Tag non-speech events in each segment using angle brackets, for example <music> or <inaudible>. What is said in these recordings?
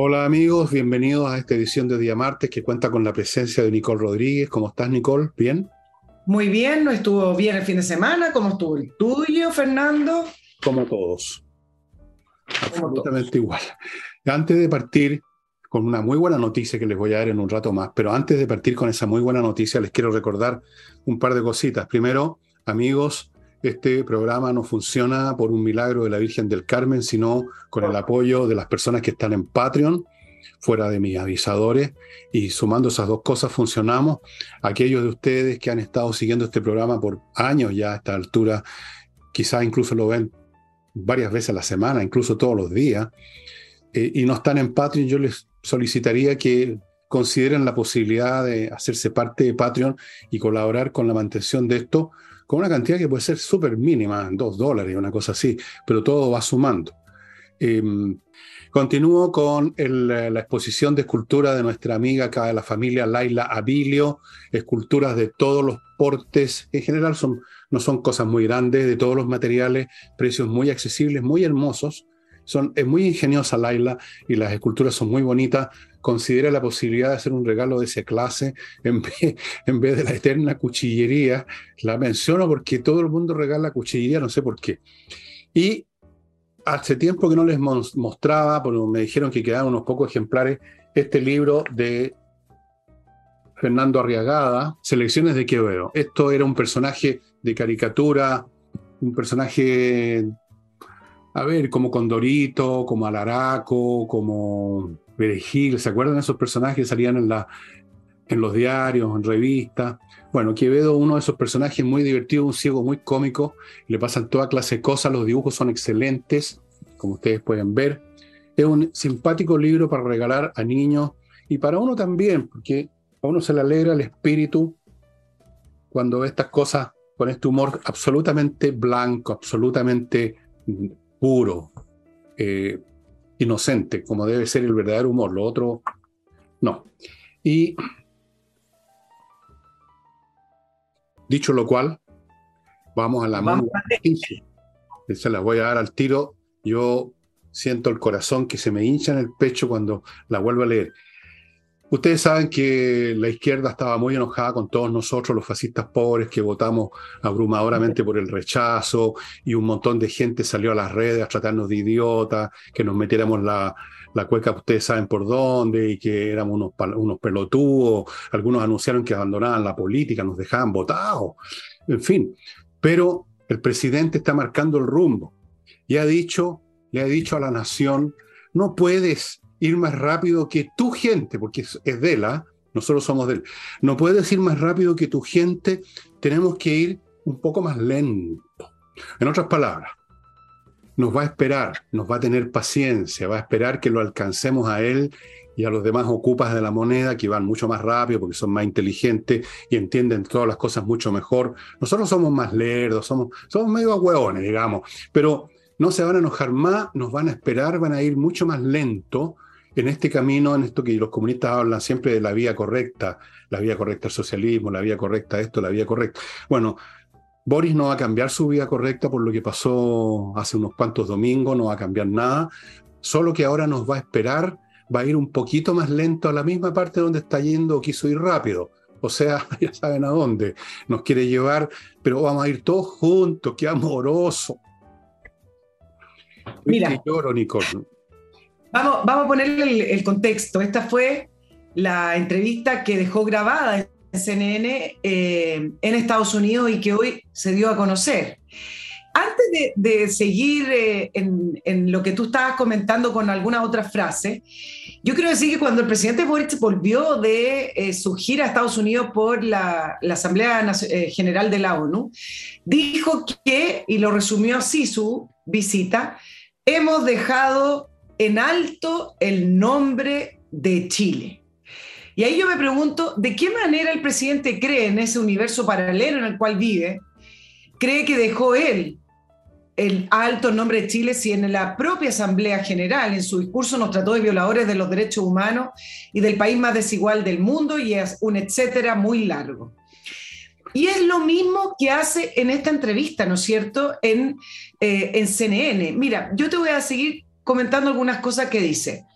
Hola amigos, bienvenidos a esta edición de Día Martes que cuenta con la presencia de Nicole Rodríguez. ¿Cómo estás Nicole? ¿Bien? Muy bien, ¿no estuvo bien el fin de semana? ¿Cómo estuvo el tuyo, Fernando? Como todos. Absolutamente igual. Antes de partir con una muy buena noticia que les voy a dar en un rato más, pero antes de partir con esa muy buena noticia les quiero recordar un par de cositas. Primero, amigos, este programa no funciona por un milagro de la Virgen del Carmen, sino con el apoyo de las personas que están en Patreon, fuera de mis avisadores, y sumando esas dos cosas funcionamos. Aquellos de ustedes que han estado siguiendo este programa por años ya a esta altura, quizás incluso lo ven varias veces a la semana, incluso todos los días, eh, y no están en Patreon, yo les solicitaría que consideren la posibilidad de hacerse parte de Patreon y colaborar con la mantención de esto con una cantidad que puede ser súper mínima, dos dólares, una cosa así, pero todo va sumando. Em, continúo con la exposición de escultura de nuestra amiga acá de la familia Laila Abilio, esculturas de todos los portes, en general son, no son cosas muy grandes, de todos los materiales, precios muy accesibles, muy hermosos. Son, es muy ingeniosa Laila y las esculturas son muy bonitas considera la posibilidad de hacer un regalo de esa clase en <laughs> vez, en vez de la eterna cuchillería. La menciono porque todo el mundo regala cuchillería, no sé por qué. Y hace tiempo que no les mostraba, porque me dijeron que quedaban unos pocos ejemplares, este libro de Fernando Arriagada, Selecciones de Quevedo. Esto era un personaje de caricatura, un personaje, a ver, como Condorito, como Alaraco, como Perejil, ¿se acuerdan de esos personajes que salían en, la, en los diarios, en revistas? Bueno, Quevedo, uno de esos personajes muy divertido, un ciego muy cómico, le pasan toda clase de cosas, los dibujos son excelentes, como ustedes pueden ver. Es un simpático libro para regalar a niños y para uno también, porque a uno se le alegra el espíritu cuando ve estas cosas con este humor absolutamente blanco, absolutamente puro. Eh, inocente, como debe ser el verdadero humor, lo otro no. Y dicho lo cual, vamos a la mano. Se la voy a dar al tiro. Yo siento el corazón que se me hincha en el pecho cuando la vuelvo a leer. Ustedes saben que la izquierda estaba muy enojada con todos nosotros, los fascistas pobres, que votamos abrumadoramente por el rechazo y un montón de gente salió a las redes a tratarnos de idiotas, que nos metiéramos la, la cueca, ustedes saben por dónde, y que éramos unos, unos pelotudos. Algunos anunciaron que abandonaban la política, nos dejaban votados, en fin. Pero el presidente está marcando el rumbo y ha dicho, le ha dicho a la nación, no puedes ir más rápido que tu gente, porque es, de él, ¿ah? nosotros somos de él. No puedes ir más rápido que tu gente, tenemos que ir un poco más lento. En otras palabras, nos va a esperar, nos va a tener paciencia, va a esperar que lo alcancemos a él y a los demás ocupas de la moneda que van mucho más rápido porque son más inteligentes y entienden todas las cosas mucho mejor. Nosotros somos más lerdos, somos, somos medio hueones, digamos, pero no se van a enojar más, nos van a esperar, van a ir mucho más lento en este camino, en esto que los comunistas hablan siempre de la vía correcta, la vía correcta al socialismo, la vía correcta a esto, la vía correcta. Bueno, Boris no va a cambiar su vía correcta por lo que pasó hace unos cuantos domingos, no va a cambiar nada, solo que ahora nos va a esperar, va a ir un poquito más lento a la misma parte donde está yendo o quiso ir rápido. O sea, <laughs> ya saben a dónde nos quiere llevar, pero vamos a ir todos juntos, qué amoroso. Mira, lloro, Nicole. Vamos, a ponerle el, contexto. Esta fue la entrevista que dejó grabada en CNN eh, en Estados Unidos y que hoy se dio a conocer. Antes de, seguir eh, en, lo que tú estabas comentando con alguna otra frase, yo quiero decir que cuando el presidente Boric volvió de eh, su gira a Estados Unidos por la, la Asamblea General de la ONU, dijo que, y lo resumió así su visita, hemos dejado en alto el nombre de Chile. Y ahí yo me pregunto, ¿de qué manera el presidente cree en ese universo paralelo en el cual vive? ¿Cree que dejó él el alto nombre de Chile si en la propia Asamblea General, en su discurso, nos trató de violadores de los derechos humanos y del país más desigual del mundo y es un etcétera muy largo? Y es lo mismo que hace en esta entrevista, ¿no es cierto?, en, eh, en CNN. Mira, yo te voy a seguir comentando algunas cosas que dice.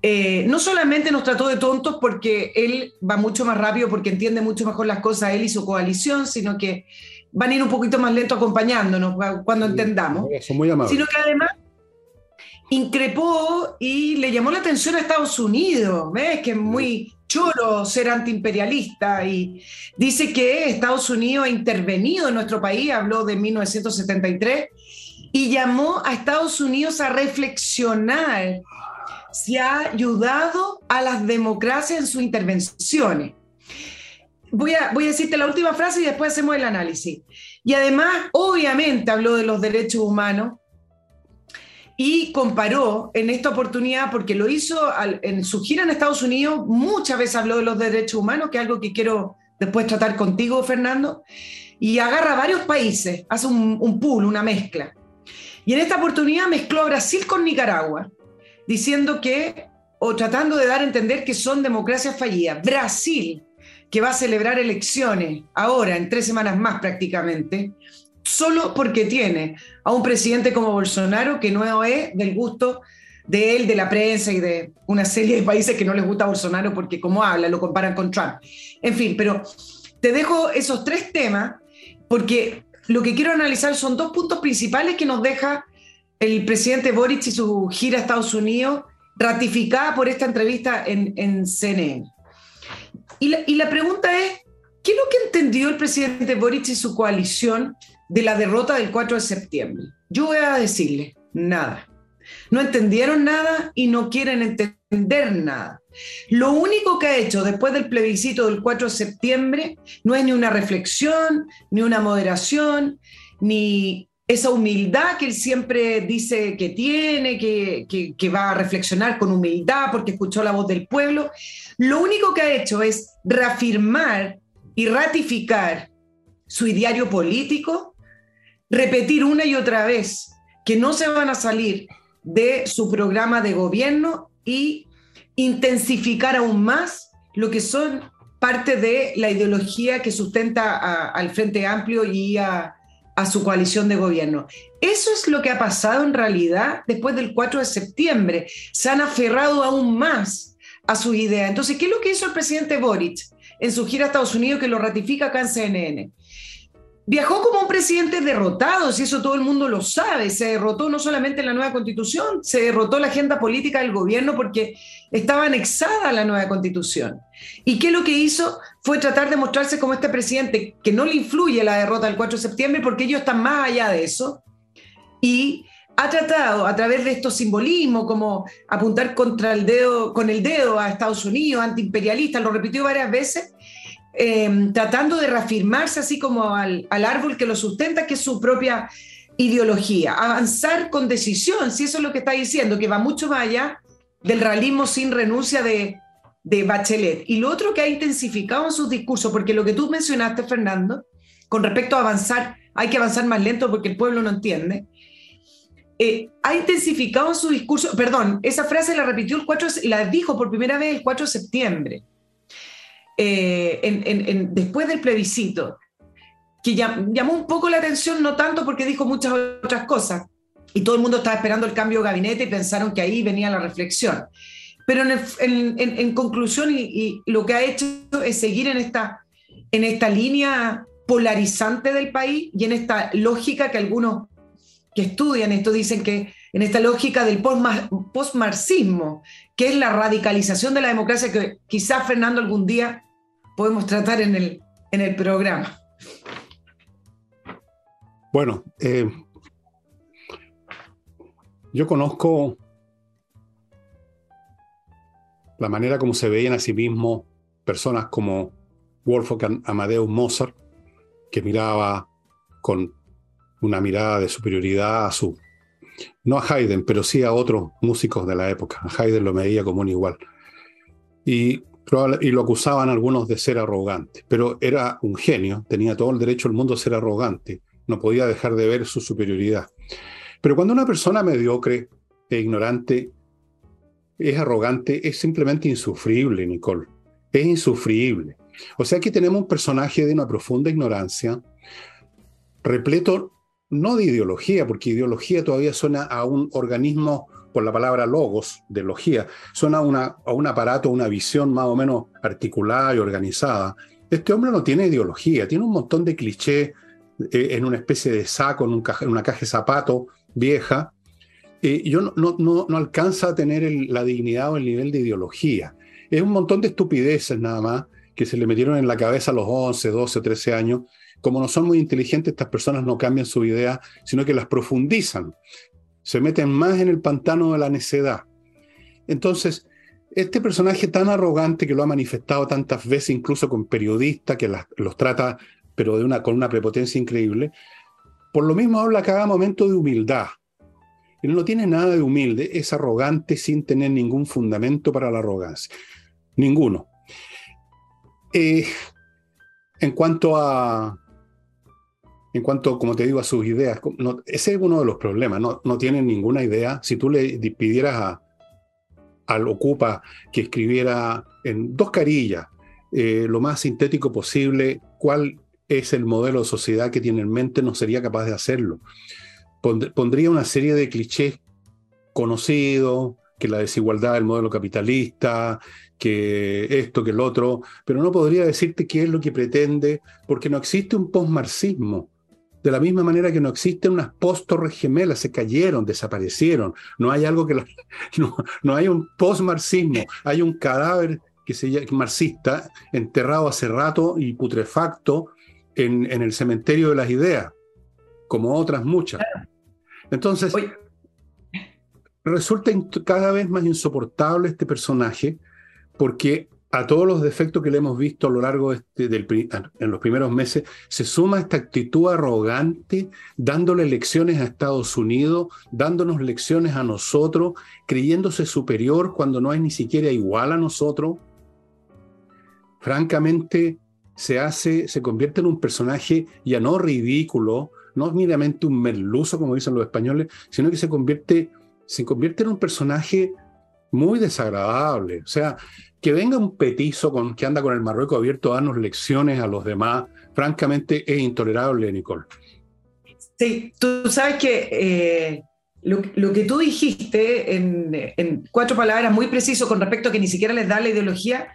Eh, no solamente nos trató de tontos porque él va mucho más rápido, porque entiende mucho mejor las cosas él y su coalición, sino que van a ir un poquito más lento acompañándonos cuando entendamos. muy Sino que además increpó y le llamó la atención a Estados Unidos, ¿ves? Que es muy choro ser antiimperialista y dice que Estados Unidos ha intervenido en nuestro país, habló de 1973, y llamó a Estados Unidos a reflexionar si ha ayudado a las democracias en sus intervenciones. Voy a, voy a decirte la última frase y después hacemos el análisis. Y además, obviamente, habló de los derechos humanos y comparó en esta oportunidad, porque lo hizo en su gira en Estados Unidos, muchas veces habló de los derechos humanos, que es algo que quiero después tratar contigo, Fernando, y agarra varios países, hace un, un pool, una mezcla. Y en esta oportunidad mezcló Brasil con Nicaragua, diciendo que, o tratando de dar a entender que son democracias fallidas. Brasil, que va a celebrar elecciones ahora, en tres semanas más prácticamente, solo porque tiene a un presidente como Bolsonaro que no es del gusto de él, de la prensa y de una serie de países que no les gusta a Bolsonaro porque como habla, lo comparan con Trump. En fin, pero te dejo esos tres temas porque lo que quiero analizar son dos puntos principales que nos deja el presidente Boric y su gira a Estados Unidos ratificada por esta entrevista en, en CNN. Y la, y la pregunta es, ¿qué es lo que entendió el presidente Boric y su coalición de la derrota del 4 de septiembre? Yo voy a decirle, nada. No entendieron nada y no quieren entender nada. Lo único que ha hecho después del plebiscito del 4 de septiembre no es ni una reflexión, ni una moderación, ni esa humildad que él siempre dice que tiene, que, que, que, va a reflexionar con humildad porque escuchó la voz del pueblo. Lo único que ha hecho es reafirmar y ratificar su ideario político, repetir una y otra vez que no se van a salir de su programa de gobierno y intensificar aún más lo que son parte de la ideología que sustenta al Frente Amplio y a, su coalición de gobierno. Eso es lo que ha pasado en realidad después del 4 de septiembre. Se han aferrado aún más a su idea. Entonces, ¿qué es lo que hizo el presidente Boric en su gira a Estados Unidos que lo ratifica acá en CNN? Viajó como un presidente derrotado, si eso todo el mundo lo sabe. Se derrotó no solamente en la nueva constitución, se derrotó la agenda política del gobierno porque estaba anexada a la nueva constitución. ¿Y qué lo que hizo? Fue tratar de mostrarse como este presidente que no le influye la derrota del 4 de septiembre porque ellos están más allá de eso. Y ha tratado a través de estos simbolismos como apuntar contra el dedo, con el dedo a Estados Unidos, antiimperialista, lo repitió varias veces, Em, tratando de reafirmarse así como al, árbol que lo sustenta, que es su propia ideología. Avanzar con decisión, si eso es lo que está diciendo, que va mucho más allá del realismo sin renuncia de, de Bachelet. Y lo otro que ha intensificado en sus discursos, porque lo que tú mencionaste, Fernando, con respecto a avanzar, hay que avanzar más lento porque el pueblo no entiende. Eh, ha intensificado en su discurso, perdón, esa frase la repitió el 4, la dijo por primera vez el 4 de septiembre. Eh, después del plebiscito, que llamó un poco la atención, no tanto porque dijo muchas otras cosas, y todo el mundo estaba esperando el cambio de gabinete y pensaron que ahí venía la reflexión. Pero en, conclusión, y, lo que ha hecho es seguir en esta, en esta línea polarizante del país y en esta lógica que algunos que estudian esto dicen que en esta lógica del postmarxismo, que es la radicalización de la democracia que quizás Fernando algún día podemos tratar en el, en el programa. Bueno, eh, yo conozco la manera como se veían a sí mismos personas como Wolfgang Amadeus Mozart, que miraba con una mirada de superioridad a su, no a Haydn, pero sí a otros músicos de la época. Haydn lo medía como un igual. Y y lo acusaban algunos de ser arrogante, pero era un genio, tenía todo el derecho del mundo a ser arrogante, no podía dejar de ver su superioridad. Pero cuando una persona mediocre e ignorante es arrogante, es simplemente insufrible, Nicole, es insufrible. O sea que tenemos un personaje de una profunda ignorancia, repleto no de ideología, porque ideología todavía suena a un organismo por la palabra logos, de logía, suena a, una, a un aparato, una visión más o menos articulada y organizada. Este hombre no tiene ideología, tiene un montón de clichés eh, en una especie de saco, en, una caja de zapato vieja. y yo no, no, no, alcanza a tener la dignidad o el nivel de ideología. Es un montón de estupideces nada más que se le metieron en la cabeza a los 11, 12, 13 años. Como no son muy inteligentes, estas personas no cambian su idea, sino que las profundizan. Se meten más en el pantano de la necedad. Entonces, este personaje tan arrogante que lo ha manifestado tantas veces, incluso con periodistas que los trata, pero de una, con una prepotencia increíble, por lo mismo habla cada momento de humildad. Él no tiene nada de humilde, es arrogante sin tener ningún fundamento para la arrogancia. Ninguno. Eh, en cuanto a, en cuanto, como te digo, a sus ideas, ese es uno de los problemas, no, no tienen ninguna idea. Si tú le pidieras a, al Ocupa que escribiera en dos carillas, eh, lo más sintético posible, cuál es el modelo de sociedad que tiene en mente, no sería capaz de hacerlo. Pondría una serie de clichés conocidos, que la desigualdad del modelo capitalista, que esto, que el otro, pero no podría decirte qué es lo que pretende, porque no existe un postmarxismo. De la misma manera que no existen unas post-torres gemelas, se cayeron, desaparecieron. No hay algo que... <laughs> no, no, hay un post-marxismo, hay un cadáver que se llama marxista enterrado hace rato y putrefacto en, en el cementerio de las ideas, como otras muchas. Entonces, resulta cada vez más insoportable este personaje porque a todos los defectos que le hemos visto a lo largo este, del, en los primeros meses, se suma esta actitud arrogante, dándole lecciones a Estados Unidos, dándonos lecciones a nosotros, creyéndose superior cuando no es ni siquiera igual a nosotros. Francamente, se hace, se convierte en un personaje ya no ridículo, no meramente un merluzo, como dicen los españoles, sino que se convierte, se convierte en un personaje muy desagradable. O sea, que venga un petizo con, que anda con el Marruecos abierto a darnos lecciones a los demás, francamente es intolerable, Nicole. Sí, tú sabes que eh, lo, que tú dijiste en, en, cuatro palabras muy preciso con respecto a que ni siquiera les da la ideología,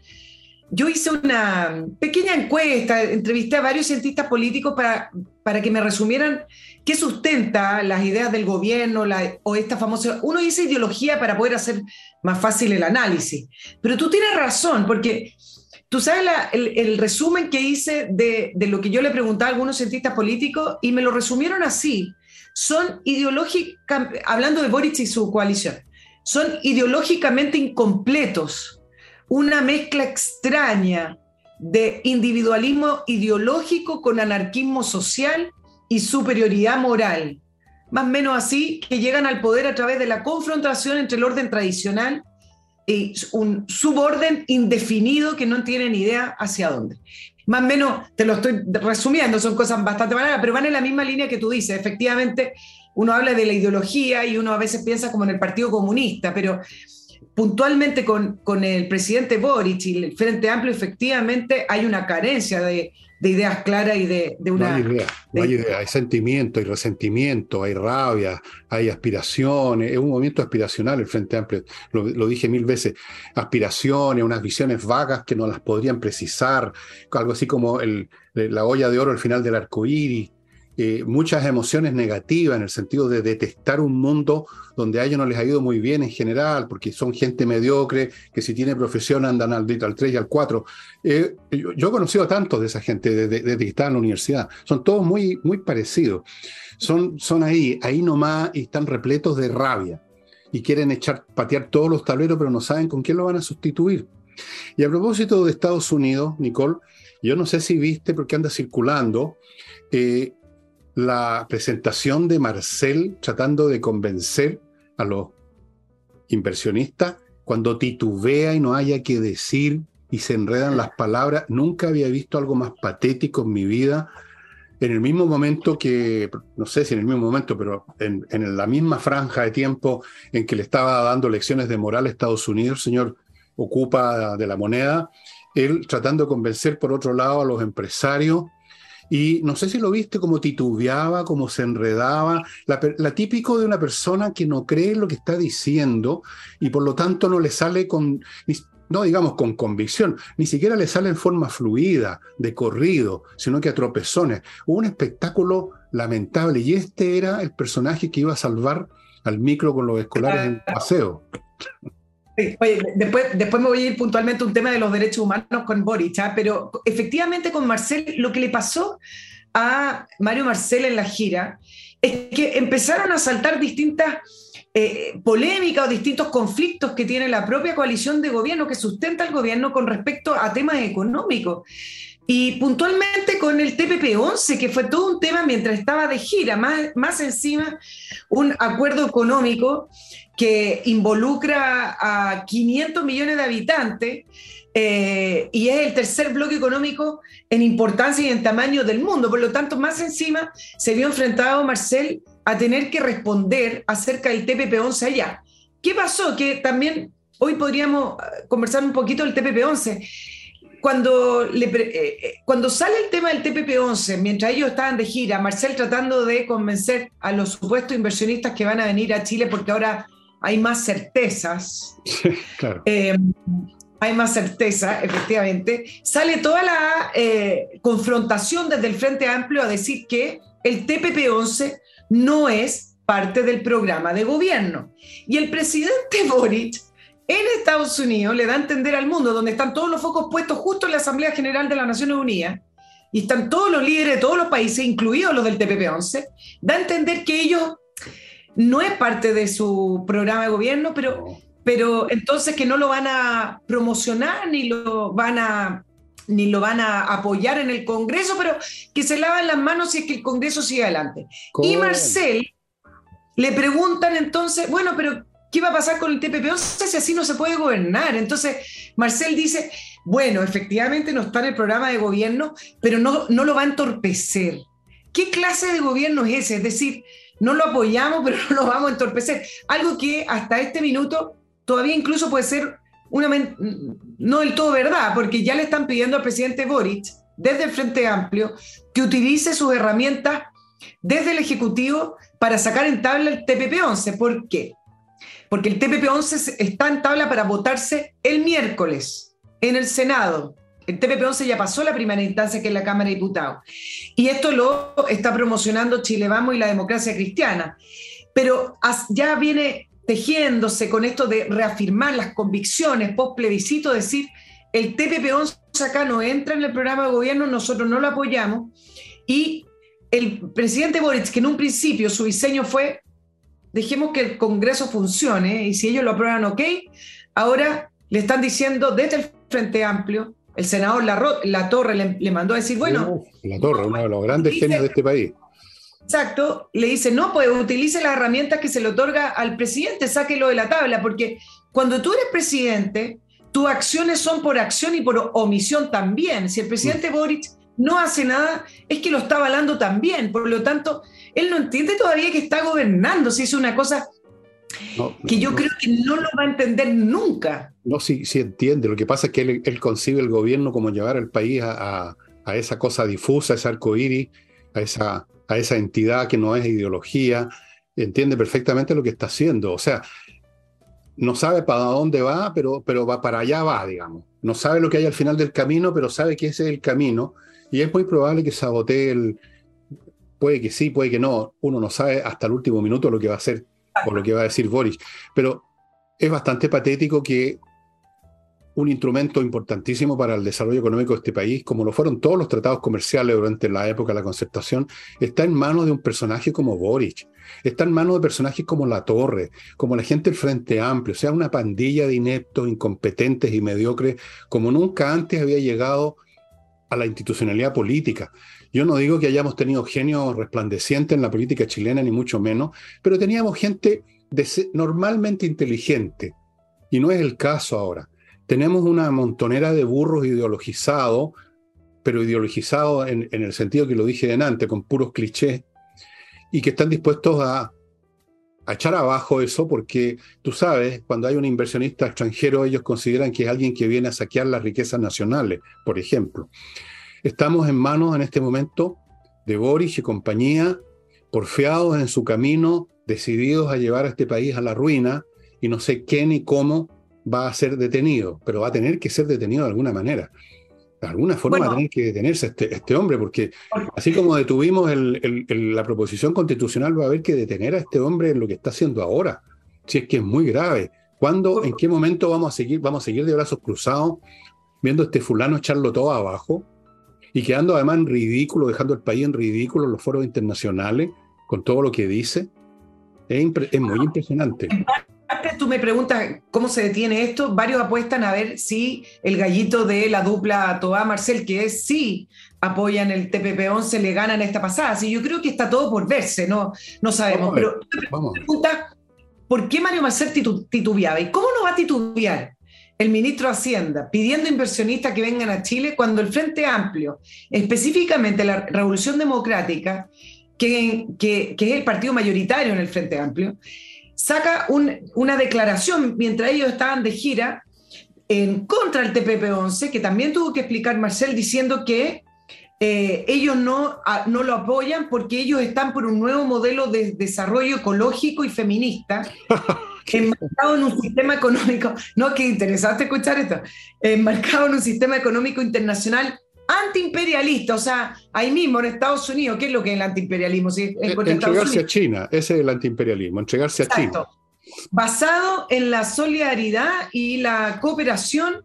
yo hice una pequeña encuesta, entrevisté a varios cientistas políticos para, para que me resumieran qué sustenta las ideas del gobierno o esta famosa... Uno dice ideología para poder hacer más fácil el análisis, pero tú tienes razón, porque tú sabes el, resumen que hice de, lo que yo le preguntaba a algunos cientistas políticos y me lo resumieron así. Son ideológicas, hablando de Boric y su coalición, son ideológicamente incompletos una mezcla extraña de individualismo ideológico con anarquismo social y superioridad moral. Más o menos así, que llegan al poder a través de la confrontación entre el orden tradicional y un suborden indefinido que no tienen idea hacia dónde. Más o menos, te lo estoy resumiendo, son cosas bastante malas, pero van en la misma línea que tú dices. Efectivamente, uno habla de la ideología y uno a veces piensa como en el Partido Comunista, pero puntualmente con, con, el presidente Boric y el Frente Amplio, efectivamente hay una carencia de, ideas claras y de, una... No hay idea, no hay idea, hay sentimiento, hay resentimiento, hay rabia, hay aspiraciones, es un movimiento aspiracional el Frente Amplio, lo, dije mil veces, aspiraciones, unas visiones vagas que no las podrían precisar, algo así como el, la olla de oro al final del arco iris, eh, muchas emociones negativas en el sentido de detestar un mundo donde a ellos no les ha ido muy bien en general, porque son gente mediocre, que si tiene profesión andan al, al 3 y al 4. Eh, yo, he conocido a tantos de esa gente desde, que estaba en la universidad. Son todos muy, muy parecidos. Son, son ahí, ahí nomás y están repletos de rabia. Y quieren echar, patear todos los tableros, pero no saben con quién lo van a sustituir. Y a propósito de Estados Unidos, Nicole, yo no sé si viste, porque anda circulando, eh, la presentación de Marcel tratando de convencer a los inversionistas cuando titubea y no haya que decir y se enredan las palabras. Nunca había visto algo más patético en mi vida. En el mismo momento que, no sé si en el mismo momento, pero en, la misma franja de tiempo en que le estaba dando lecciones de moral a Estados Unidos, señor ocupa de la moneda, él tratando de convencer por otro lado a los empresarios y no sé si lo viste como titubeaba, como se enredaba, la, típico de una persona que no cree lo que está diciendo y por lo tanto no le sale con, no digamos con convicción, ni siquiera le sale en forma fluida, de corrido, sino que a tropezones. Hubo un espectáculo lamentable y este era el personaje que iba a salvar al micro con los escolares en paseo. Oye, después, después me voy a ir puntualmente a un tema de los derechos humanos con Boric, ¿ah? pero efectivamente con Marcel, lo que le pasó a Mario Marcel en la gira es que empezaron a saltar distintas eh, polémicas o distintos conflictos que tiene la propia coalición de gobierno que sustenta el gobierno con respecto a temas económicos. Y puntualmente con el TPP-11, que fue todo un tema mientras estaba de gira, más, más encima un acuerdo económico que involucra a 500 millones de habitantes eh, y es el tercer bloque económico en importancia y en tamaño del mundo. Por lo tanto, más encima se vio enfrentado Marcel a tener que responder acerca del TPP-11 allá. ¿Qué pasó? Que también hoy podríamos eh, conversar un poquito del TPP-11. Cuando, le, eh, cuando sale el tema del TPP-11, mientras ellos estaban de gira, Marcel tratando de convencer a los supuestos inversionistas que van a venir a Chile porque ahora hay más certezas. claro. Eh, hay más certeza, efectivamente. Sale toda la eh, confrontación desde el Frente Amplio a decir que el TPP-11 no es parte del programa de gobierno. Y el presidente <laughs> Boric en Estados Unidos le da a entender al mundo, donde están todos los focos puestos justo en la Asamblea General de las Naciones Unidas, y están todos los líderes de todos los países, incluidos los del TPP-11, da a entender que ellos no es parte de su programa de gobierno, pero, pero entonces que no lo van a promocionar ni lo van a ni lo van a apoyar en el Congreso, pero que se lavan las manos si es que el Congreso sigue adelante. Y Marcel le preguntan entonces, bueno, pero ¿qué va a pasar con el TPP-11 si así no se puede gobernar? Entonces Marcel dice, bueno, efectivamente no está en el programa de gobierno, pero no, no lo va a entorpecer. ¿Qué clase de gobierno es ese? Es decir, no lo apoyamos, <laughs> pero no lo vamos a entorpecer. Algo que hasta este minuto todavía incluso puede ser una no del todo verdad, porque ya le están pidiendo al presidente Boric, desde el Frente Amplio, que utilice sus herramientas desde el Ejecutivo para sacar en tabla el TPP-11. ¿Por qué? Porque el TPP-11 está en tabla para votarse el miércoles en el Senado. El TPP-11 ya pasó la primera instancia que es la Cámara de Diputados. Y esto lo está promocionando Chile Vamos y la democracia cristiana. Pero ya viene tejiéndose con esto de reafirmar las convicciones post plebiscito, decir, el TPP-11 acá no entra en el programa de gobierno, nosotros no lo apoyamos. Y el presidente Boric, que en un principio su diseño fue, dejemos que el Congreso funcione y si ellos lo aprueban, ok, ahora le están diciendo desde el Frente Amplio, el senador La, Torre le, mandó a decir, bueno... la Torre, uno de los grandes genios de este país. Exacto, le dice, no, pues utilice las herramientas que se le otorga al presidente, sáquelo de la tabla, porque cuando tú eres presidente, tus acciones son por acción y por omisión también. Si el presidente mm. Boric no hace nada, es que lo está avalando también. Por lo tanto, él no entiende todavía que está gobernando, si es una cosa que yo creo que no lo va a entender nunca. No, sí, sí entiende. Lo que pasa es que él, concibe el gobierno como llevar al país a, esa cosa difusa, ese arco iris, a esa, a esa entidad que no es ideología. Entiende perfectamente lo que está haciendo. O sea, no sabe para dónde va, pero, pero va para allá va, digamos. No sabe lo que hay al final del camino, pero sabe que ese es el camino. Y es muy probable que sabotee el. Puede que sí, puede que no. Uno no sabe hasta el último minuto lo que va a hacer por lo que va a decir Boris. Pero es bastante patético que un instrumento importantísimo para el desarrollo económico de este país, como lo fueron todos los tratados comerciales durante la época de la concertación, está en manos de un personaje como Boric, está en manos de personajes como La Torre, como la gente del Frente Amplio, o sea, una pandilla de ineptos, incompetentes y mediocres, como nunca antes había llegado a la institucionalidad política. Yo no digo que hayamos tenido genio resplandeciente en la política chilena, ni mucho menos, pero teníamos gente normalmente inteligente, y no es el caso ahora. Tenemos una montonera de burros ideologizados, pero ideologizados en, el sentido que lo dije antes, con puros clichés, y que están dispuestos a a echar abajo eso porque tú sabes, cuando hay un inversionista extranjero, ellos consideran que es alguien que viene a saquear las riquezas nacionales, por ejemplo. Estamos en manos en este momento de Boris y compañía, porfiados en su camino, decididos a llevar a este país a la ruina, y no sé qué ni cómo va a ser detenido, pero va a tener que ser detenido de alguna manera. De alguna forma va a tener que detenerse este, este hombre, porque así como detuvimos la proposición constitucional, va a haber que detener a este hombre en lo que está haciendo ahora, si es que es muy grave. ¿Cuándo, en qué momento vamos a seguir, vamos a seguir de brazos cruzados, viendo a este fulano echarlo todo abajo y quedando además en ridículo, dejando el país en ridículo en los foros internacionales con todo lo que dice? Es, es muy impresionante tú me preguntas cómo se detiene esto, varios apuestan a ver si el gallito de la dupla Toa Marcel, que es sí apoyan el TPP-11, le ganan esta pasada. Sí, yo creo que está todo por verse, no, no sabemos. Pero tú me preguntas, ¿por qué Mario Marcel titubeaba? ¿Y cómo no va a titubear? el ministro de Hacienda pidiendo inversionistas que vengan a Chile cuando el Frente Amplio, específicamente la Revolución Democrática, que, que, que, es el partido mayoritario en el Frente Amplio, saca una declaración mientras ellos estaban de gira en contra del TPP-11, que también tuvo que explicar Marcel diciendo que eh, ellos no, no lo apoyan porque ellos están por un nuevo modelo de desarrollo ecológico y feminista, <laughs> enmarcado en un sistema económico, no, qué interesante escuchar esto, enmarcado en un sistema económico internacional antiimperialista, o sea, ahí mismo en Estados Unidos, ¿qué es lo que es el antiimperialismo? Entregarse a China, ese es el antiimperialismo, entregarse a China. Basado en la solidaridad y la cooperación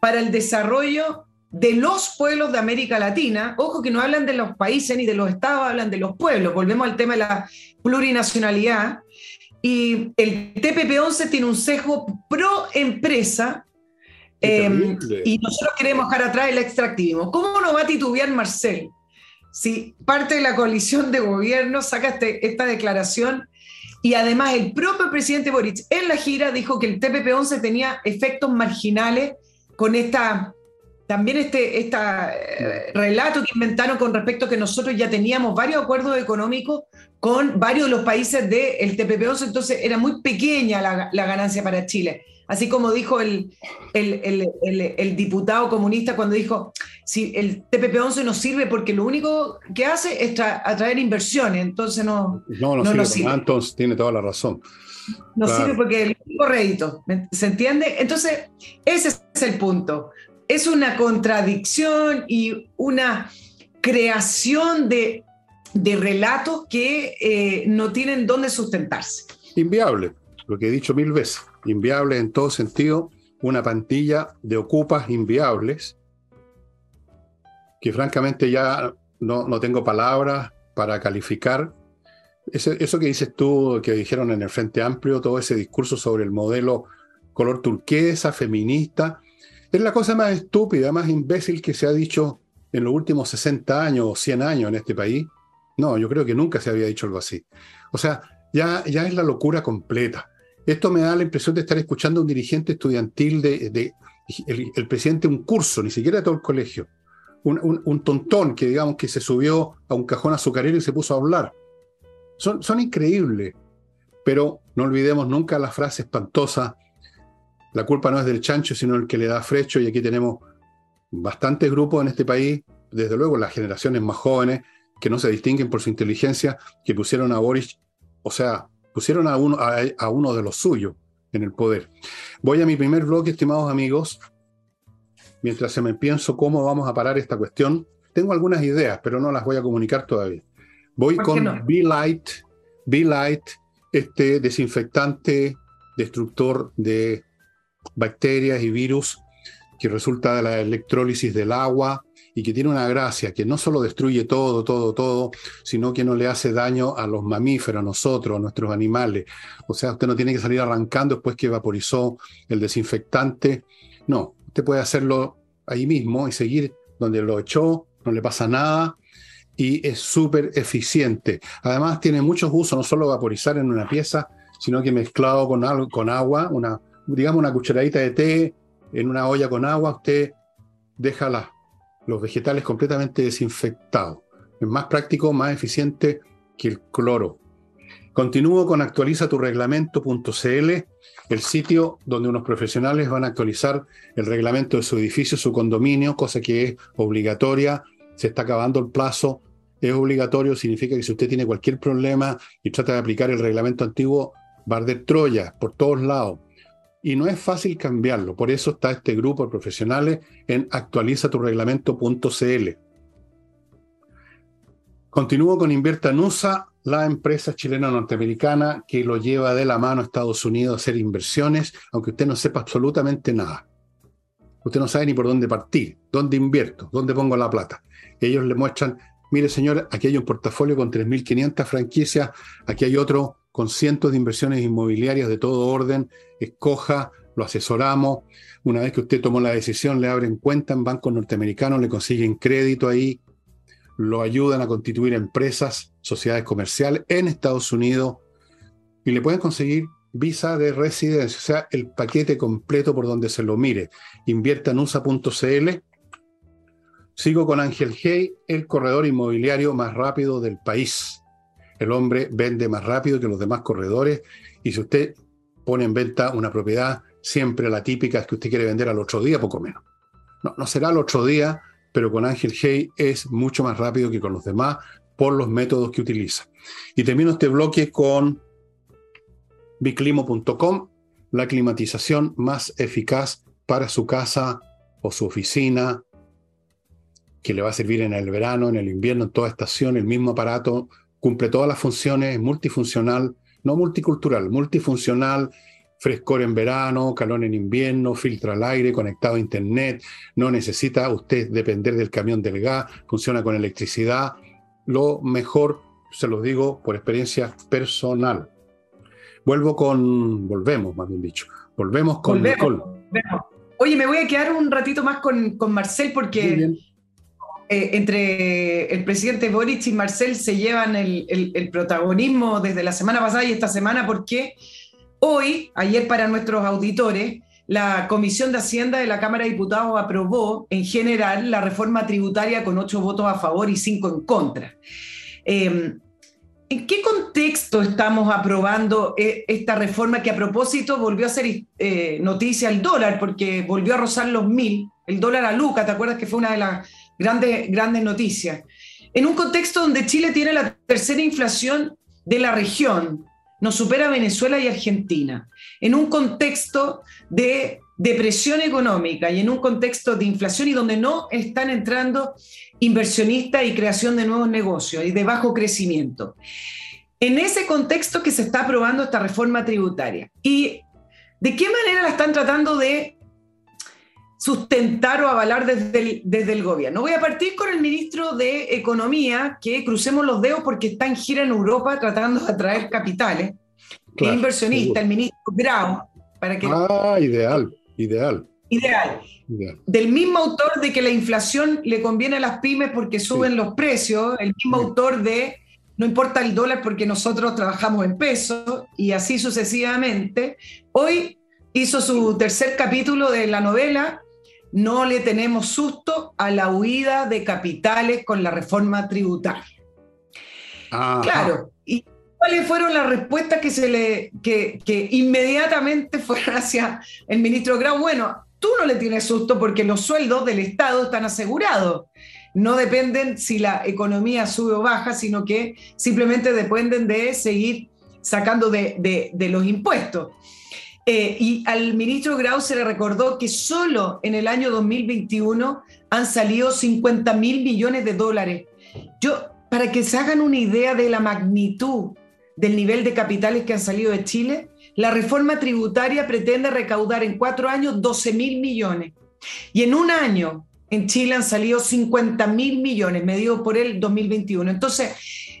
para el desarrollo de los pueblos de América Latina. Ojo que no hablan de los países ni de los estados, hablan de los pueblos. Volvemos al tema de la plurinacionalidad. Y el TPP-11 tiene un sesgo pro empresa Em, y nosotros queremos dejar atrás el extractivismo. ¿Cómo no va a titubear Marcel? Si parte de la coalición de gobierno saca este, esta declaración y además el propio presidente Boric en la gira dijo que el TPP-11 tenía efectos marginales con esta también este, eh, relato que inventaron con respecto a que nosotros ya teníamos varios acuerdos económicos con varios de los países del TPP-11, entonces era muy pequeña la ganancia para Chile. Así como dijo el, el, diputado comunista cuando dijo, si el TPP-11 no sirve porque lo único que hace es atraer inversiones, entonces no, no, no, no sirve. Entonces tiene toda la razón. No sirve porque el único rédito, ¿se entiende? Entonces, ese es el punto. Es una contradicción y una creación de, de relatos que eh, no tienen dónde sustentarse. Inviable, lo que he dicho mil veces inviables en todo sentido, una pantilla de ocupas inviables, que francamente ya no, tengo palabras para calificar. eso que dices tú, que dijeron en el Frente Amplio, todo ese discurso sobre el modelo color turquesa, feminista, es la cosa más estúpida, más imbécil que se ha dicho en los últimos 60 años o 100 años en este país. No, yo creo que nunca se había dicho algo así. O sea, ya, ya es la locura completa. Esto me da la impresión de estar escuchando a un dirigente estudiantil de, el, presidente de un curso, ni siquiera de todo el colegio. Un, tontón que digamos que se subió a un cajón azucarero y se puso a hablar. Son, son increíbles, pero no olvidemos nunca la frase espantosa, la culpa no es del chancho, sino el que le da frecho, y aquí tenemos bastantes grupos en este país, desde luego las generaciones más jóvenes, que no se distinguen por su inteligencia, que pusieron a Boris, o sea, pusieron a uno, a, uno de los suyos en el poder. Voy a mi primer bloque, estimados amigos. Mientras se me pienso cómo vamos a parar esta cuestión, tengo algunas ideas, pero no las voy a comunicar todavía. Voy con no? Be-Light, Be-Light, este desinfectante destructor de bacterias y virus que resulta de la electrólisis del agua, y que tiene una gracia, que no solo destruye todo, todo, todo, sino que no le hace daño a los mamíferos, a nosotros, a nuestros animales. O sea, usted no tiene que salir arrancando después que vaporizó el desinfectante. No, usted puede hacerlo ahí mismo y seguir donde lo echó, no le pasa nada y es súper eficiente. Además tiene muchos usos, no solo vaporizar en una pieza, sino que mezclado con, algo, con agua, una, digamos una cucharadita de té en una olla con agua, usted deja la, los vegetales completamente desinfectados. Es más práctico, más eficiente que el cloro. Continúo con actualizaturreglamento.cl, el sitio donde unos profesionales van a actualizar el reglamento de su edificio, su condominio, cosa que es obligatoria. Se está acabando el plazo, es obligatorio, significa que si usted tiene cualquier problema y trata de aplicar el reglamento antiguo, va arder Troya por todos lados. Y no es fácil cambiarlo, por eso está este grupo de profesionales en actualizaturreglamento.cl. Continúo con Invierta Nusa, la empresa chilena norteamericana que lo lleva de la mano a Estados Unidos a hacer inversiones, aunque usted no sepa absolutamente nada. Usted no sabe ni por dónde partir, dónde invierto, dónde pongo la plata. Ellos le muestran, mire señor, aquí hay un portafolio con 3.500 franquicias, aquí hay otro con cientos de inversiones inmobiliarias de todo orden, escoja, lo asesoramos. Una vez que usted tomó la decisión, le abren cuenta en bancos norteamericanos, le consiguen crédito ahí, lo ayudan a constituir empresas, sociedades comerciales en Estados Unidos y le pueden conseguir visa de residencia, o sea, el paquete completo por donde se lo mire. Invierta en USA.cl. Sigo con Ángel Hey, el corredor inmobiliario más rápido del país. El hombre vende más rápido que los demás corredores y si usted pone en venta una propiedad, siempre la típica es que usted quiere vender al otro día, poco menos. No, no será al otro día, pero con Ángel Hey es mucho más rápido que con los demás por los métodos que utiliza. Y termino este bloque con biclimo.com, la climatización más eficaz para su casa o su oficina, que le va a servir en el verano, en el invierno, en toda estación, el mismo aparato, cumple todas las funciones, multifuncional, no multicultural, multifuncional, frescor en verano, calor en invierno, filtra el aire, conectado a internet, no necesita usted depender del camión del gas, funciona con electricidad. Lo mejor, se lo digo por experiencia personal. Vuelvo con, volvemos más bien dicho, volvemos con Nicole. Oye, me voy a quedar un ratito más con, con Marcel porque eh, entre el presidente Boric y Marcel se llevan el, protagonismo desde la semana pasada y esta semana porque Hoy, ayer para nuestros auditores, la Comisión de Hacienda de la Cámara de Diputados aprobó en general la reforma tributaria con ocho votos a favor y cinco en contra. Em, ¿En qué contexto estamos aprobando eh, esta reforma que a propósito volvió a ser eh, noticia el dólar porque volvió a rozar los mil, el dólar a Luca, ¿te acuerdas que fue una de las grandes, grandes noticias? En un contexto donde Chile tiene la tercera inflación de la región, nos supera Venezuela y Argentina, en un contexto de depresión económica y en un contexto de inflación y donde no están entrando inversionistas y creación de nuevos negocios y de bajo crecimiento. En ese contexto que se está aprobando esta reforma tributaria. ¿Y de qué manera la están tratando de sustentar o avalar desde el, desde el gobierno. Voy a partir con el ministro de Economía, que crucemos los dedos porque está en gira en Europa tratando de atraer capitales. Claro, inversionista, el ministro Grau, para que... Ah, ideal, ideal. Ideal. Del mismo autor de que la inflación le conviene a las pymes porque suben los precios, el mismo autor de no importa el dólar porque nosotros trabajamos en pesos y así sucesivamente. Hoy hizo su tercer capítulo de la novela no le tenemos susto a la huida de capitales con la reforma tributaria. Claro, ¿y cuáles fueron las respuestas que, se le, que, que inmediatamente <laughs> fueron hacia el ministro Grau? Bueno, tú no le tienes susto porque los sueldos del Estado están asegurados. No dependen si la economía sube o baja, sino que simplemente dependen de seguir sacando de, de los impuestos. Eh, y al ministro Grau se le recordó que solo en el año 2021 han salido 50 mil millones de dólares. Yo, para que se hagan una idea de la magnitud del nivel de capitales que han salido de Chile, la reforma tributaria pretende recaudar en cuatro años 12 mil millones. Y en un año en Chile han salido 50 mil millones, medido por el 2021. Entonces,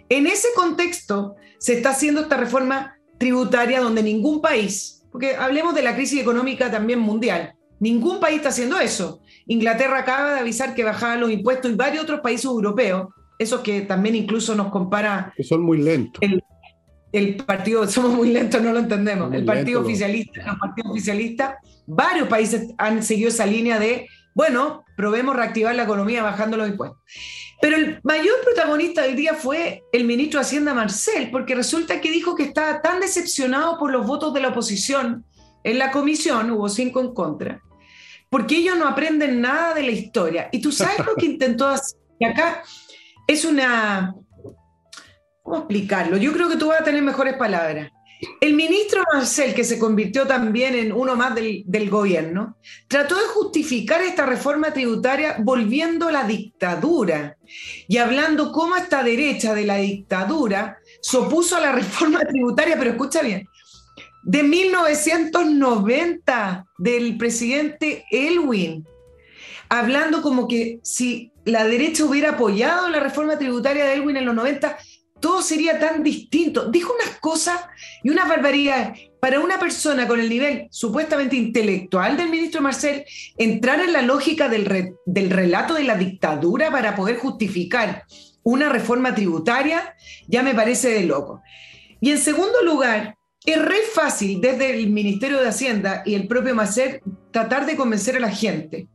en ese contexto se está haciendo esta reforma tributaria donde ningún país porque hablemos de la crisis económica también mundial. Ningún país está haciendo eso. Inglaterra acaba de avisar que bajaba los impuestos y varios otros países europeos, esos que también incluso nos compara. Que son muy lentos. El, partido, <laughs> somos muy lentos, no lo entendemos. el partido oficialista, los partidos oficialistas, varios países han seguido esa línea de, bueno, probemos reactivar la economía bajando los impuestos. Pero el mayor protagonista del día fue el ministro de Hacienda Marcel, porque resulta que dijo que estaba tan decepcionado por los votos de la oposición en la comisión, hubo cinco en contra, porque ellos no aprenden nada de la historia. Y tú sabes lo que <laughs> intentó hacer, que acá es una... ¿Cómo explicarlo? Yo creo que tú vas a tener mejores palabras. El ministro Marcel, que se convirtió también en uno más del, gobierno, trató de justificar esta reforma tributaria volviendo a la dictadura y hablando cómo esta derecha de la dictadura se opuso a la reforma tributaria, pero escucha bien, de 1990 del presidente Elwin, hablando como que si la derecha hubiera apoyado la reforma tributaria de Elwin en los 90, todo sería tan distinto. Dijo unas cosas y unas barbaridades. Para una persona con el nivel supuestamente intelectual del ministro Marcel, entrar en la lógica del, relato de la dictadura para poder justificar una reforma tributaria, ya me parece de loco. Y en segundo lugar, es re fácil desde el Ministerio de Hacienda y el propio Marcel tratar de convencer a la gente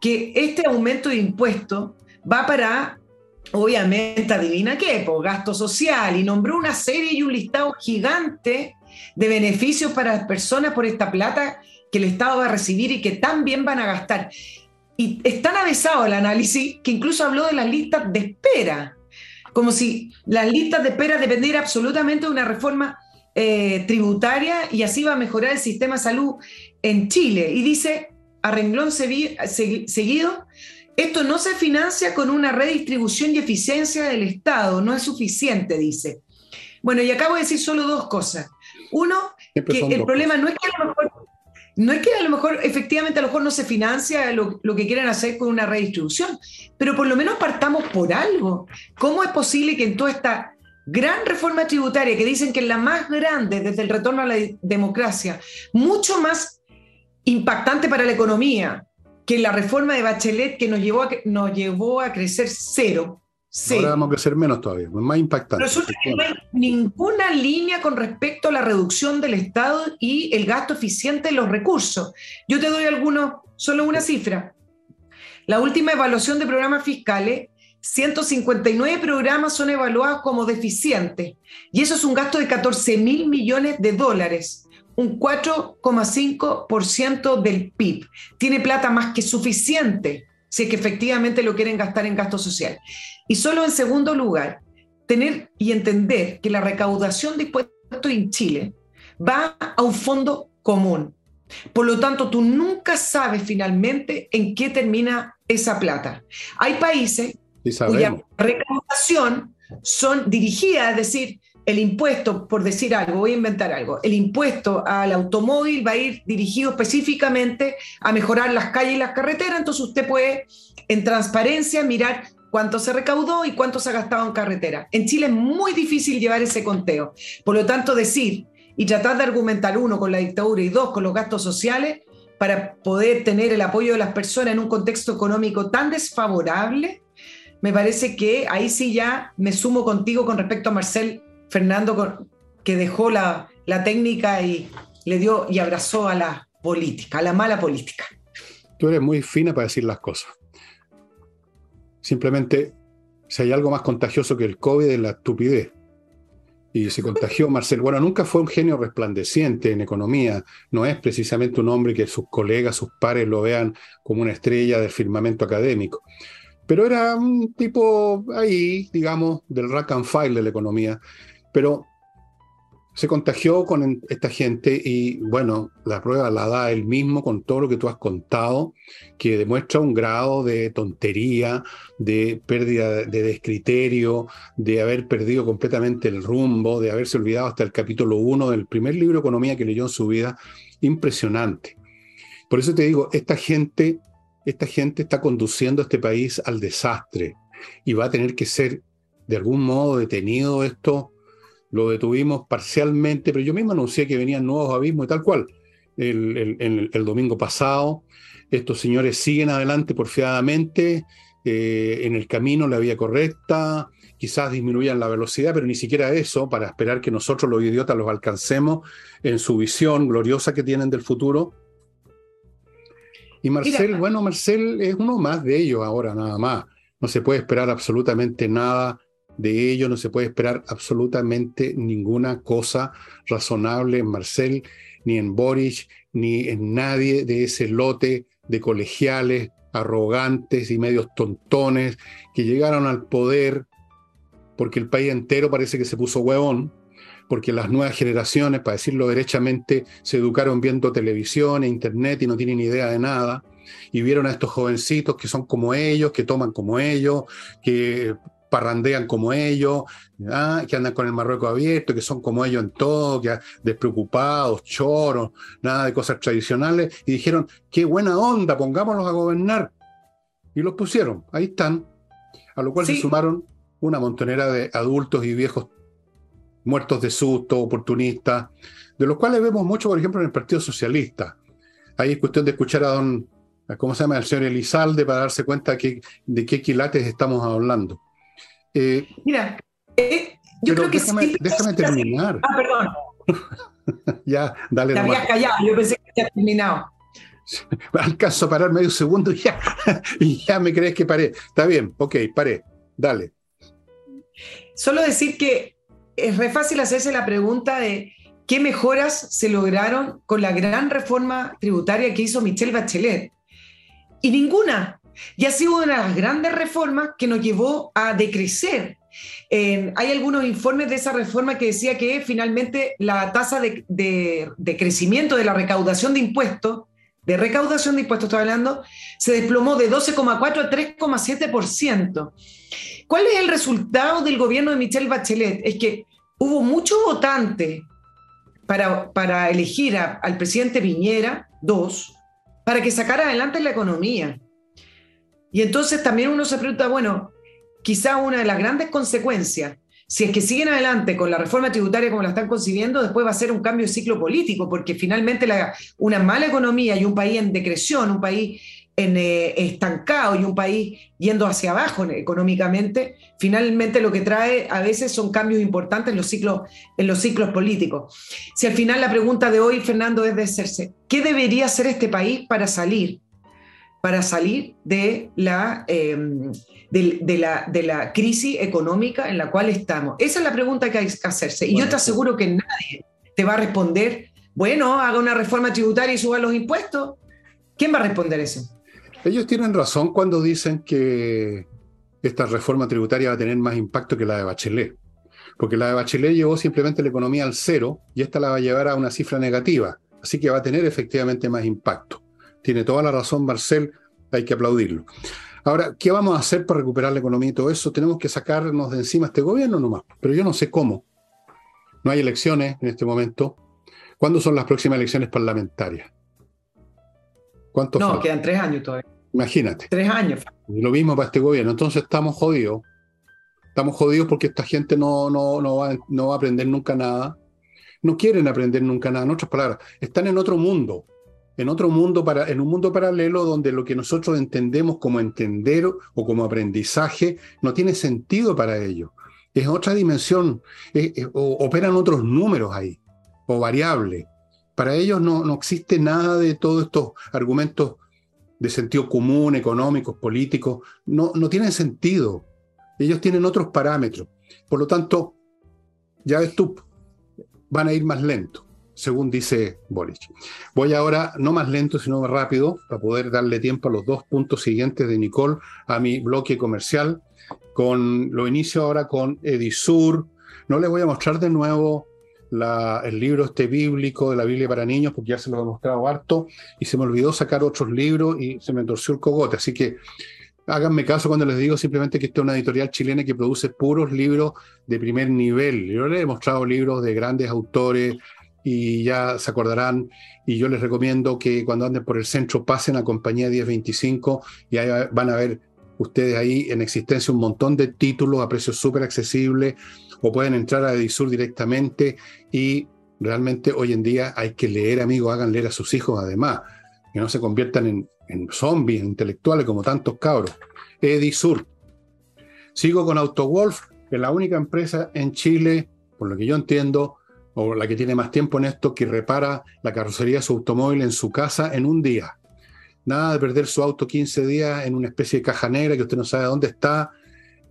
que este aumento de impuestos va para obviamente, adivina qué, por gasto social, y nombró una serie y un listado gigante de beneficios para las personas por esta plata que el Estado va a recibir y que también van a gastar. Y es tan avesado el análisis que incluso habló de las listas de espera, como si las listas de espera dependieran absolutamente de una reforma eh, tributaria y así va a mejorar el sistema de salud en Chile. Y dice, a renglón seguido, esto no se financia con una redistribución y eficiencia del Estado, no es suficiente, dice. Bueno, y acabo de decir solo dos cosas. Uno, que el problema no es que a lo mejor, no es que a lo mejor efectivamente a lo mejor no se financia lo, lo, que quieren hacer con una redistribución, pero por lo menos partamos por algo. ¿Cómo es posible que en toda esta gran reforma tributaria, que dicen que es la más grande desde el retorno a la democracia, mucho más impactante para la economía, que la reforma de Bachelet que nos llevó a, nos llevó a crecer cero. Ahora vamos a crecer menos todavía, más impactante. Resulta que no hay ninguna línea con respecto a la reducción del Estado y el gasto eficiente de los recursos. Yo te doy algunos, solo una cifra. La última evaluación de programas fiscales 159 programas son evaluados como deficientes y eso es un gasto de 14 mil millones de dólares un 4,5% del PIB. Tiene plata más que suficiente si es que efectivamente lo quieren gastar en gasto social. Y solo en segundo lugar, tener y entender que la recaudación de impuestos en Chile va a un fondo común. Por lo tanto, tú nunca sabes finalmente en qué termina esa plata. Hay países cuya recaudación son dirigidas, es decir, el impuesto, por decir algo, voy a inventar algo, el impuesto al automóvil va a ir dirigido específicamente a mejorar las calles y las carreteras, entonces usted puede en transparencia mirar cuánto se recaudó y cuánto se ha gastado en carretera. En Chile es muy difícil llevar ese conteo. Por lo tanto, decir y tratar de argumentar uno con la dictadura y dos con los gastos sociales para poder tener el apoyo de las personas en un contexto económico tan desfavorable, me parece que ahí sí ya me sumo contigo con respecto a Marcel Fernando que dejó la, técnica y le dio y abrazó a la política, a la mala política. Tú eres muy fina para decir las cosas. Simplemente, si hay algo más contagioso que el COVID, es la estupidez. Y se contagió Marcel. Bueno, nunca fue un genio resplandeciente en economía. No es precisamente un hombre que sus colegas, sus pares lo vean como una estrella del firmamento académico. Pero era un tipo ahí, digamos, del rack and file de la economía. Pero se contagió con esta gente y bueno, la prueba la da él mismo con todo lo que tú has contado, que demuestra un grado de tontería, de pérdida de descriterio, de haber perdido completamente el rumbo, de haberse olvidado hasta el capítulo 1 del primer libro economía que leyó en su vida. Impresionante. Por eso te digo, esta gente, esta gente está conduciendo a este país al desastre y va a tener que ser de algún modo detenido esto lo detuvimos parcialmente, pero yo mismo anuncié que venían nuevos abismos y tal cual. El, domingo pasado, estos señores siguen adelante porfiadamente eh, en el camino, la vía correcta, quizás disminuyan la velocidad, pero ni siquiera eso, para esperar que nosotros los idiotas los alcancemos en su visión gloriosa que tienen del futuro. Y Marcel, bueno, Marcel es uno más de ellos ahora, nada más. no se puede esperar absolutamente nada de ellos, no se puede esperar absolutamente ninguna cosa razonable en Marcel, ni en Boris, ni en nadie de ese lote de colegiales arrogantes y medios tontones que llegaron al poder porque el país entero parece que se puso huevón, porque las nuevas generaciones, para decirlo derechamente, se educaron viendo televisión e internet y no tienen idea de nada, y vieron a estos jovencitos que son como ellos, que toman como ellos, que parrandean como ellos, ¿ah? que andan con el Marruecos abierto, que son como ellos en todo, que despreocupados, choros, nada de cosas tradicionales, y dijeron, qué buena onda, pongámoslos a gobernar. Y los pusieron, ahí están, a lo cual se sumaron una montonera de adultos y viejos muertos de susto, oportunistas, de los cuales vemos mucho, por ejemplo, en el Partido Socialista. Ahí es cuestión de escuchar a don, ¿cómo se llama?, al señor Elizalde para darse cuenta de qué quilates estamos hablando. Eh, Mira, eh, yo creo que déjame, déjame terminar. Ah, perdón. <laughs> ya, dale. Te habías callado, yo pensé que ya terminado. <laughs> Alcanzo a parar medio segundo y ya, <laughs> y ya me crees que paré. Está bien, ok, paré. Dale. Solo decir que es re fácil hacerse la pregunta de qué mejoras se lograron con la gran reforma tributaria que hizo Michelle Bachelet. Y ninguna. Y ha sido una de las grandes reformas que nos llevó a decrecer. hay algunos informes de esa reforma que decía que finalmente la tasa de, crecimiento de la recaudación de impuestos, de recaudación de impuestos estoy hablando, se desplomó de 12,4 a 3,7%. ¿Cuál es el resultado del gobierno de Michelle Bachelet? Es que hubo muchos votantes para, para elegir al presidente Piñera, dos, para que sacara adelante la economía. Y entonces también uno se pregunta, bueno, quizá una de las grandes consecuencias, si es que siguen adelante con la reforma tributaria como la están concibiendo, después va a ser un cambio de ciclo político, porque finalmente la, una mala economía y un país en decreción, un país en, eh, estancado y un país yendo hacia abajo económicamente, finalmente lo que trae a veces son cambios importantes en los ciclos, en los ciclos políticos. Si al final la pregunta de hoy, Fernando, es de hacerse, ¿qué debería hacer este país para salir? Para salir de la, em, de, la, de la crisis económica en la cual estamos. Esa es la pregunta que hay que hacerse. Y yo te aseguro que nadie te va a responder, bueno, haga una reforma tributaria y suba los impuestos. ¿Quién va a responder eso? Ellos tienen razón cuando dicen que esta reforma tributaria va a tener más impacto que la de Bachelet, porque la de Bachelet llevó simplemente la economía al cero y esta la va a llevar a una cifra negativa, así que va a tener efectivamente más impacto. Tiene toda la razón Marcel, hay que aplaudirlo. Ahora, ¿qué vamos a hacer para recuperar la economía y todo eso? Tenemos que sacarnos de encima este gobierno nomás, pero yo no sé cómo. No hay elecciones en este momento. ¿Cuándo son las próximas elecciones parlamentarias? no, quedan tres años todavía. Imagínate. Tres años. Y lo mismo para este gobierno. Entonces estamos jodidos. Estamos jodidos porque esta gente no, no, no, va, no va a aprender nunca nada. No quieren aprender nunca nada. En otras palabras, están en otro mundo. En otro mundo, para, en un mundo paralelo donde lo que nosotros entendemos como entender o como aprendizaje no tiene sentido para ellos. Es otra dimensión. operan otros números ahí o variables. Para ellos no, no existe nada de todos estos argumentos de sentido común, económicos, políticos, no, no tienen sentido. Ellos tienen otros parámetros. Por lo tanto, ya ves tú, van a ir más lento, según dice Boric. Voy ahora, no más lento, sino más rápido, para poder darle tiempo a los dos puntos siguientes de Nicole, a mi bloque comercial. Con, lo inicio ahora con Edisur. No les voy a mostrar de nuevo el libro este bíblico de la Biblia para niños, porque ya se lo he mostrado harto, y se me olvidó sacar otros libros y se me torció el cogote. Así que háganme caso cuando les digo simplemente que esta es una editorial chilena que produce puros libros de primer nivel. Yo les he mostrado libros de grandes autores y ya se acordarán. Y yo les recomiendo que cuando anden por el centro pasen a Compañía 1025 y ahí van a ver ustedes ahí en existencia un montón de títulos a precios súper accesibles o pueden entrar a Edisur directamente y realmente hoy en día hay que leer, amigos, hagan leer a sus hijos además, que no se conviertan en, en zombies intelectuales como tantos cabros. Edisur. Sigo con AutoWolf, que es la única empresa en Chile, por lo que yo entiendo, o la que tiene más tiempo en esto, que repara la carrocería de su automóvil en su casa en un día. Nada de perder su auto 15 días en una especie de caja negra que usted no sabe dónde está,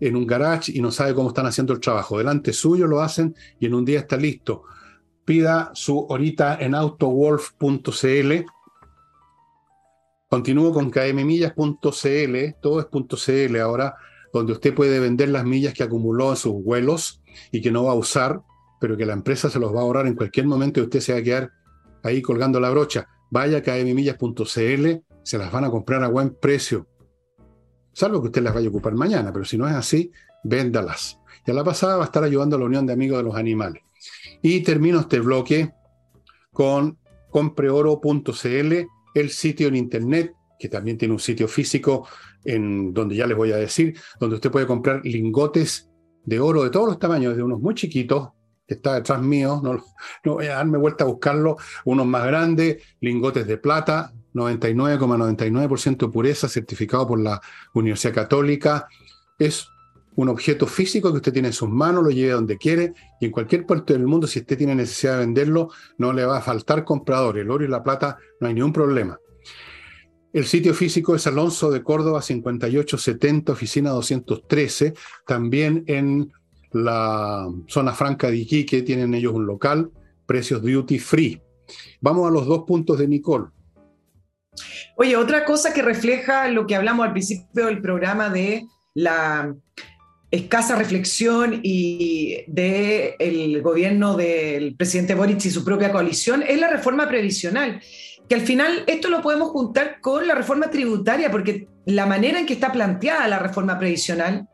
en un garage y no sabe cómo están haciendo el trabajo. Delante suyo lo hacen y en un día está listo. Pida su horita en autowolf.cl. Continúo con kmmillas.cl, todo es .cl ahora, donde usted puede vender las millas que acumuló en sus vuelos y que no va a usar, pero que la empresa se los va a ahorrar en cualquier momento y usted se va a quedar ahí colgando la brocha. Vaya a kmmillas.cl, se las van a comprar a buen precio salvo que usted las vaya a ocupar mañana, pero si no es así, véndalas. Y a la pasada va a estar ayudando a la Unión de Amigos de los Animales. Y termino este bloque con compreoro.cl, el sitio en internet, que también tiene un sitio físico en donde ya les voy a decir, donde usted puede comprar lingotes de oro de todos los tamaños, de unos muy chiquitos, que está detrás mío, no, no voy a darme vuelta a buscarlo, unos más grandes, lingotes de plata, 99,99% pureza, certificado por la Universidad Católica. Es un objeto físico que usted tiene en sus manos, lo lleve donde quiere y en cualquier parte del mundo, si usted tiene necesidad de venderlo, no le va a faltar comprador. El oro y la plata no hay ningún problema. El sitio físico es Alonso de Córdoba 5870, oficina 213. También en la zona franca de Iquique tienen ellos un local, precios duty free. Vamos a los dos puntos de Nicole. Oye, otra cosa que refleja lo que hablamos al principio del programa de la escasa reflexión y del gobierno del presidente Boric y su propia coalición es la reforma previsional, que al final esto lo podemos juntar con la reforma tributaria, porque la manera en que está planteada la reforma previsional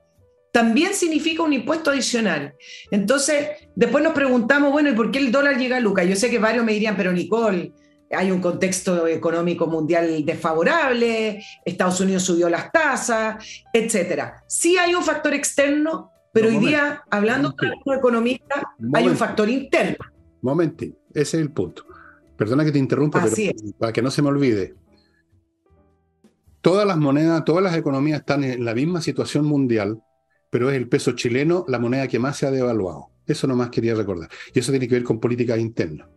también significa un impuesto adicional. Entonces, después nos preguntamos, bueno, ¿y por qué el dólar llega a Lucas? Yo sé que varios me dirían, pero Nicole, hay un contexto económico mundial desfavorable, Estados Unidos subió las tasas, etcétera. Sí hay un factor externo, pero hoy día, hablando con los economistas, hay un factor interno. Momentín, ese es el punto. Perdona que te interrumpa, pero para que no se me olvide. Todas las monedas, todas las economías están en la misma situación mundial, pero es el peso chileno la moneda que más se ha devaluado. Eso nomás quería recordar. Y eso tiene que ver con políticas internas.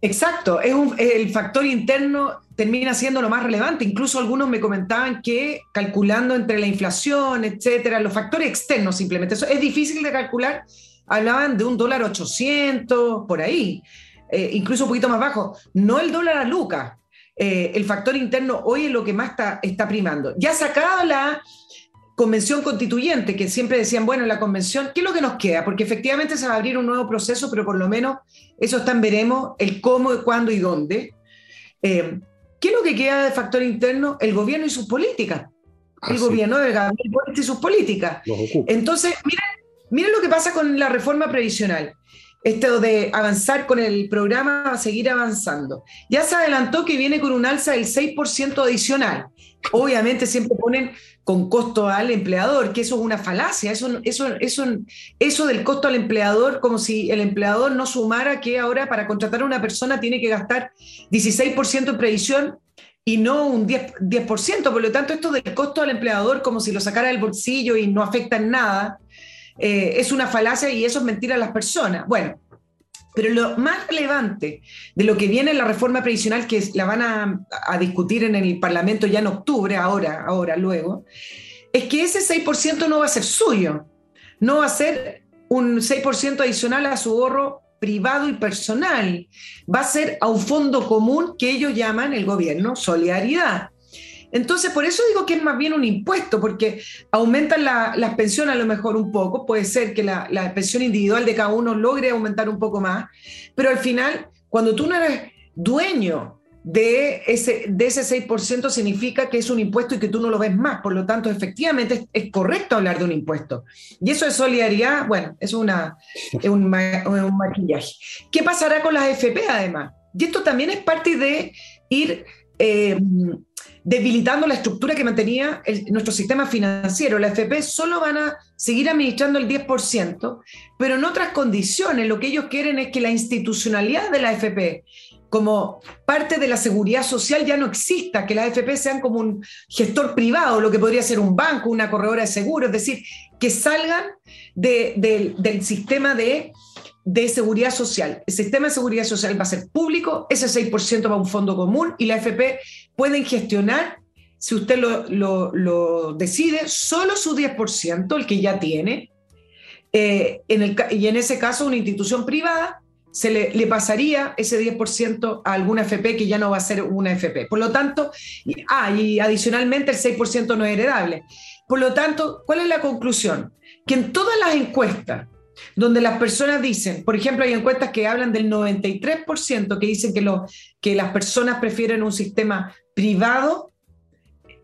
Exacto, es el factor interno termina siendo lo más relevante. Incluso algunos me comentaban que calculando entre la inflación, etcétera, los factores externos simplemente, eso es difícil de calcular. Hablaban de un dólar 800 por ahí, eh, incluso un poquito más bajo. No el dólar a Luca. Eh, el factor interno hoy es lo que más está, está primando. Ya sacado la convención constituyente, que siempre decían, bueno, la convención, ¿qué es lo que nos queda? Porque efectivamente se va a abrir un nuevo proceso, pero por lo menos eso están veremos, el cómo, cuándo y dónde. Eh, ¿Qué es lo que queda de factor interno? El gobierno y sus políticas. el ah, gobierno de Gabriel y sus políticas. Entonces, miren, miren lo que pasa con la reforma previsional. Esto de avanzar con el programa va a seguir avanzando. Ya se adelantó que viene con un alza del 6% adicional. Obviamente siempre ponen con costo al empleador, que eso es una falacia, eso, eso, eso, eso del costo al empleador, como si el empleador no sumara que ahora para contratar a una persona tiene que gastar 16% en previsión y no un 10%, 10%, por lo tanto esto del costo al empleador como si lo sacara del bolsillo y no afecta en nada, eh, es una falacia y eso es mentir a las personas. Bueno, pero lo más relevante de lo que viene en la reforma previsional, que la van a, discutir en el Parlamento ya en octubre, ahora, ahora, luego, es que ese 6% no va a ser suyo, no va a ser un 6% adicional a su ahorro privado y personal, va a ser a un fondo común que ellos llaman el gobierno solidaridad. Entonces, por eso digo que es más bien un impuesto, porque aumentan las pensiones a lo mejor un poco, puede ser que la, pensión individual de cada uno logre aumentar un poco más, pero al final, cuando tú no eres dueño de ese, de ese 6%, significa que es un impuesto y que tú no lo ves más, por lo tanto, efectivamente es, correcto hablar de un impuesto. Y eso es solidaridad, bueno, es, una, un, un maquillaje. ¿Qué pasará con las FP además? Y esto también es parte de ir... Eh, debilitando la estructura que mantenía nuestro sistema financiero. La FP solo van a seguir administrando el 10%, pero en otras condiciones. Lo que ellos quieren es que la institucionalidad de la FP como parte de la seguridad social ya no exista, que las FP sean como un gestor privado, lo que podría ser un banco, una corredora de seguros, es decir, que salgan del sistema de de seguridad social. El sistema de seguridad social va a ser público, ese 6% va a un fondo común y la AFP pueden gestionar, si usted lo, decide, solo su 10%, el que ya tiene, eh, y en ese caso una institución privada se le, pasaría ese 10% a alguna FP que ya no va a ser una FP. Por lo tanto, ah, y adicionalmente el 6% no es heredable. Por lo tanto, ¿cuál es la conclusión? Que en todas las encuestas donde las personas dicen, por ejemplo, hay encuestas que hablan del 93% que dicen que, lo, que las personas prefieren un sistema privado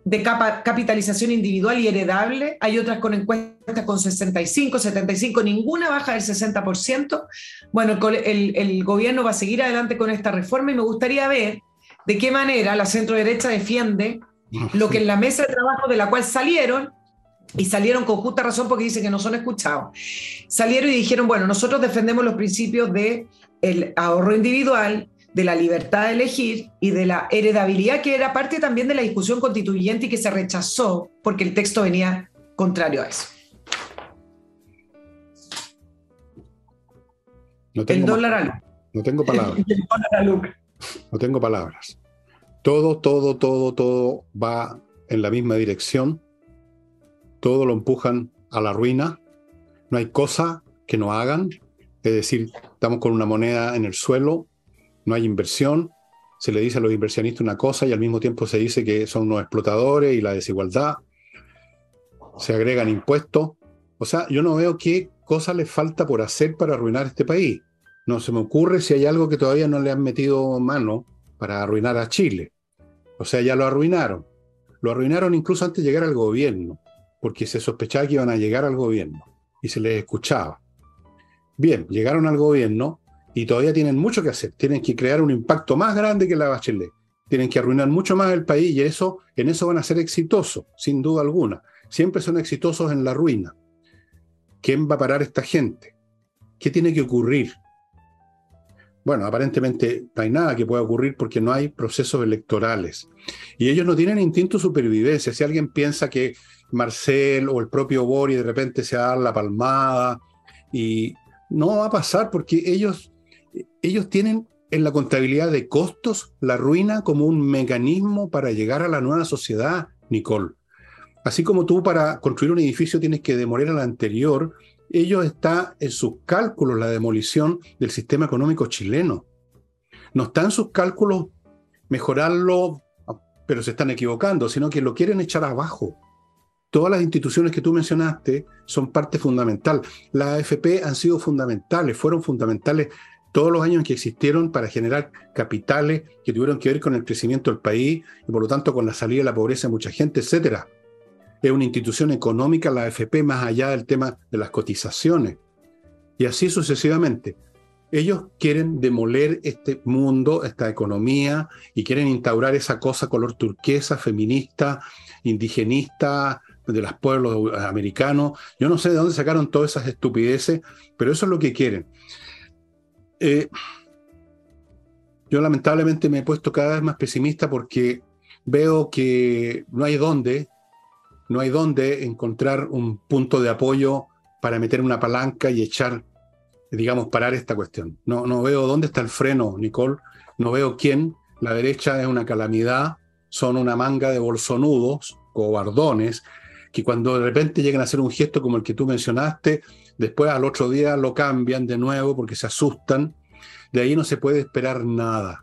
de capitalización individual y heredable, hay otras con encuestas con 65, 75, ninguna baja del 60%. Bueno, el, el, gobierno va a seguir adelante con esta reforma y me gustaría ver de qué manera la centro derecha defiende lo que en la mesa de trabajo de la cual salieron y salieron con justa razón porque dicen que no son escuchados. Salieron y dijeron, bueno, nosotros defendemos los principios de el ahorro individual, de la libertad de elegir y de la heredabilidad, que era parte también de la discusión constituyente y que se rechazó porque el texto venía contrario a eso. No tengo, el dólar No tengo <laughs> palabras. no tengo palabras. Todo, todo, todo, todo va en la misma dirección. Todo lo empujan a la ruina. No hay cosa que no hagan. Es decir, estamos con una moneda en el suelo no hay inversión, se le dice a los inversionistas una cosa y al mismo tiempo se dice que son unos explotadores y la desigualdad, se agregan impuestos. O sea, yo no veo qué cosa le falta por hacer para arruinar este país. No se me ocurre si hay algo que todavía no le han metido mano para arruinar a Chile. O sea, ya lo arruinaron. Lo arruinaron incluso antes de llegar al gobierno, porque se sospechaba que iban a llegar al gobierno y se les escuchaba. Bien, llegaron al gobierno y todavía tienen mucho que hacer. Tienen que crear un impacto más grande que la Bachelet. Tienen que arruinar mucho más el país y eso, en eso van a ser exitosos, sin duda alguna. Siempre son exitosos en la ruina. ¿Quién va a parar esta gente? ¿Qué tiene que ocurrir? Bueno, aparentemente no hay nada que pueda ocurrir porque no hay procesos electorales. Y ellos no tienen instinto de supervivencia. Si alguien piensa que Marcel o el propio Bori de repente se va la palmada y no va a pasar porque ellos ellos tienen en la contabilidad de costos la ruina como un mecanismo para llegar a la nueva sociedad, Nicole. Así como tú para construir un edificio tienes que demoler al anterior, ellos está en sus cálculos la demolición del sistema económico chileno. No está en sus cálculos mejorarlo, pero se están equivocando, sino que lo quieren echar abajo. Todas las instituciones que tú mencionaste son parte fundamental. Las AFP han sido fundamentales, fueron fundamentales todos los años que existieron para generar capitales que tuvieron que ver con el crecimiento del país y por lo tanto con la salida de la pobreza de mucha gente, etc. Es una institución económica, la AFP, más allá del tema de las cotizaciones. Y así sucesivamente. Ellos quieren demoler este mundo, esta economía, y quieren instaurar esa cosa color turquesa, feminista, indigenista, de los pueblos americanos. Yo no sé de dónde sacaron todas esas estupideces, pero eso es lo que quieren. Eh, yo lamentablemente me he puesto cada vez más pesimista porque veo que no hay dónde, no hay dónde encontrar un punto de apoyo para meter una palanca y echar, digamos, parar esta cuestión. No, no veo dónde está el freno, Nicole, no veo quién. La derecha es una calamidad, son una manga de bolsonudos, cobardones, que cuando de repente llegan a hacer un gesto como el que tú mencionaste, Después al otro día lo cambian de nuevo porque se asustan. De ahí no se puede esperar nada.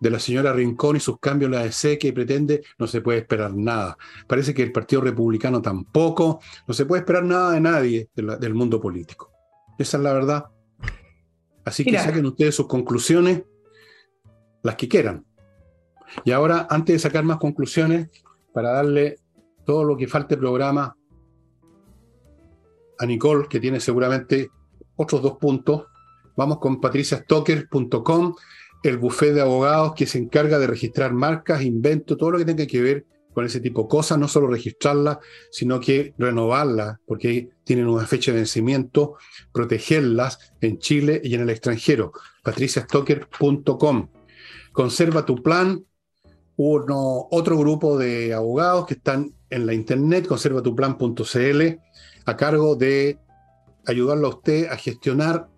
De la señora Rincón y sus cambios la EC que pretende, no se puede esperar nada. Parece que el Partido Republicano tampoco. No se puede esperar nada de nadie del mundo político. Esa es la verdad. Así que saquen ustedes sus conclusiones, las que quieran. Y ahora, antes de sacar más conclusiones, para darle todo lo que falte programa a Nicole, que tiene seguramente otros dos puntos. Vamos con patriciastocker.com, el buffet de abogados que se encarga de registrar marcas, inventos, todo lo que tenga que ver con ese tipo de cosas, no solo registrarlas, sino que renovarlas, porque tienen una fecha de vencimiento, protegerlas en Chile y en el extranjero. patriciastocker.com. Conserva tu plan, uno, otro grupo de abogados que están en la internet, conservatuplan.cl, a cargo de ayudarlo a usted a gestionar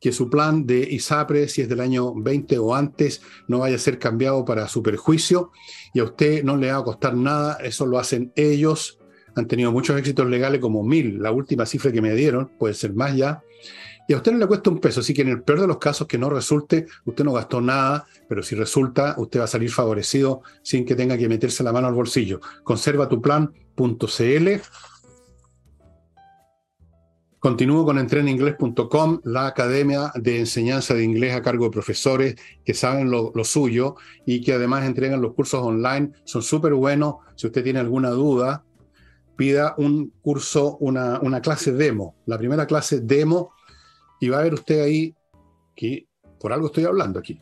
que su plan de ISAPRE, si es del año 20 o antes, no vaya a ser cambiado para su perjuicio y a usted no le va a costar nada, eso lo hacen ellos. Han tenido muchos éxitos legales, como mil, la última cifra que me dieron, puede ser más ya. Y a usted no le cuesta un peso, así que en el peor de los casos que no resulte, usted no gastó nada, pero si resulta, usted va a salir favorecido sin que tenga que meterse la mano al bolsillo. Conserva tu Continúo con entreninglés.com, la academia de enseñanza de inglés a cargo de profesores que saben lo, suyo y que además entregan los cursos online. Son súper buenos. Si usted tiene alguna duda, pida un curso, una clase demo. La primera clase demo y va a ver usted ahí que por algo estoy hablando aquí.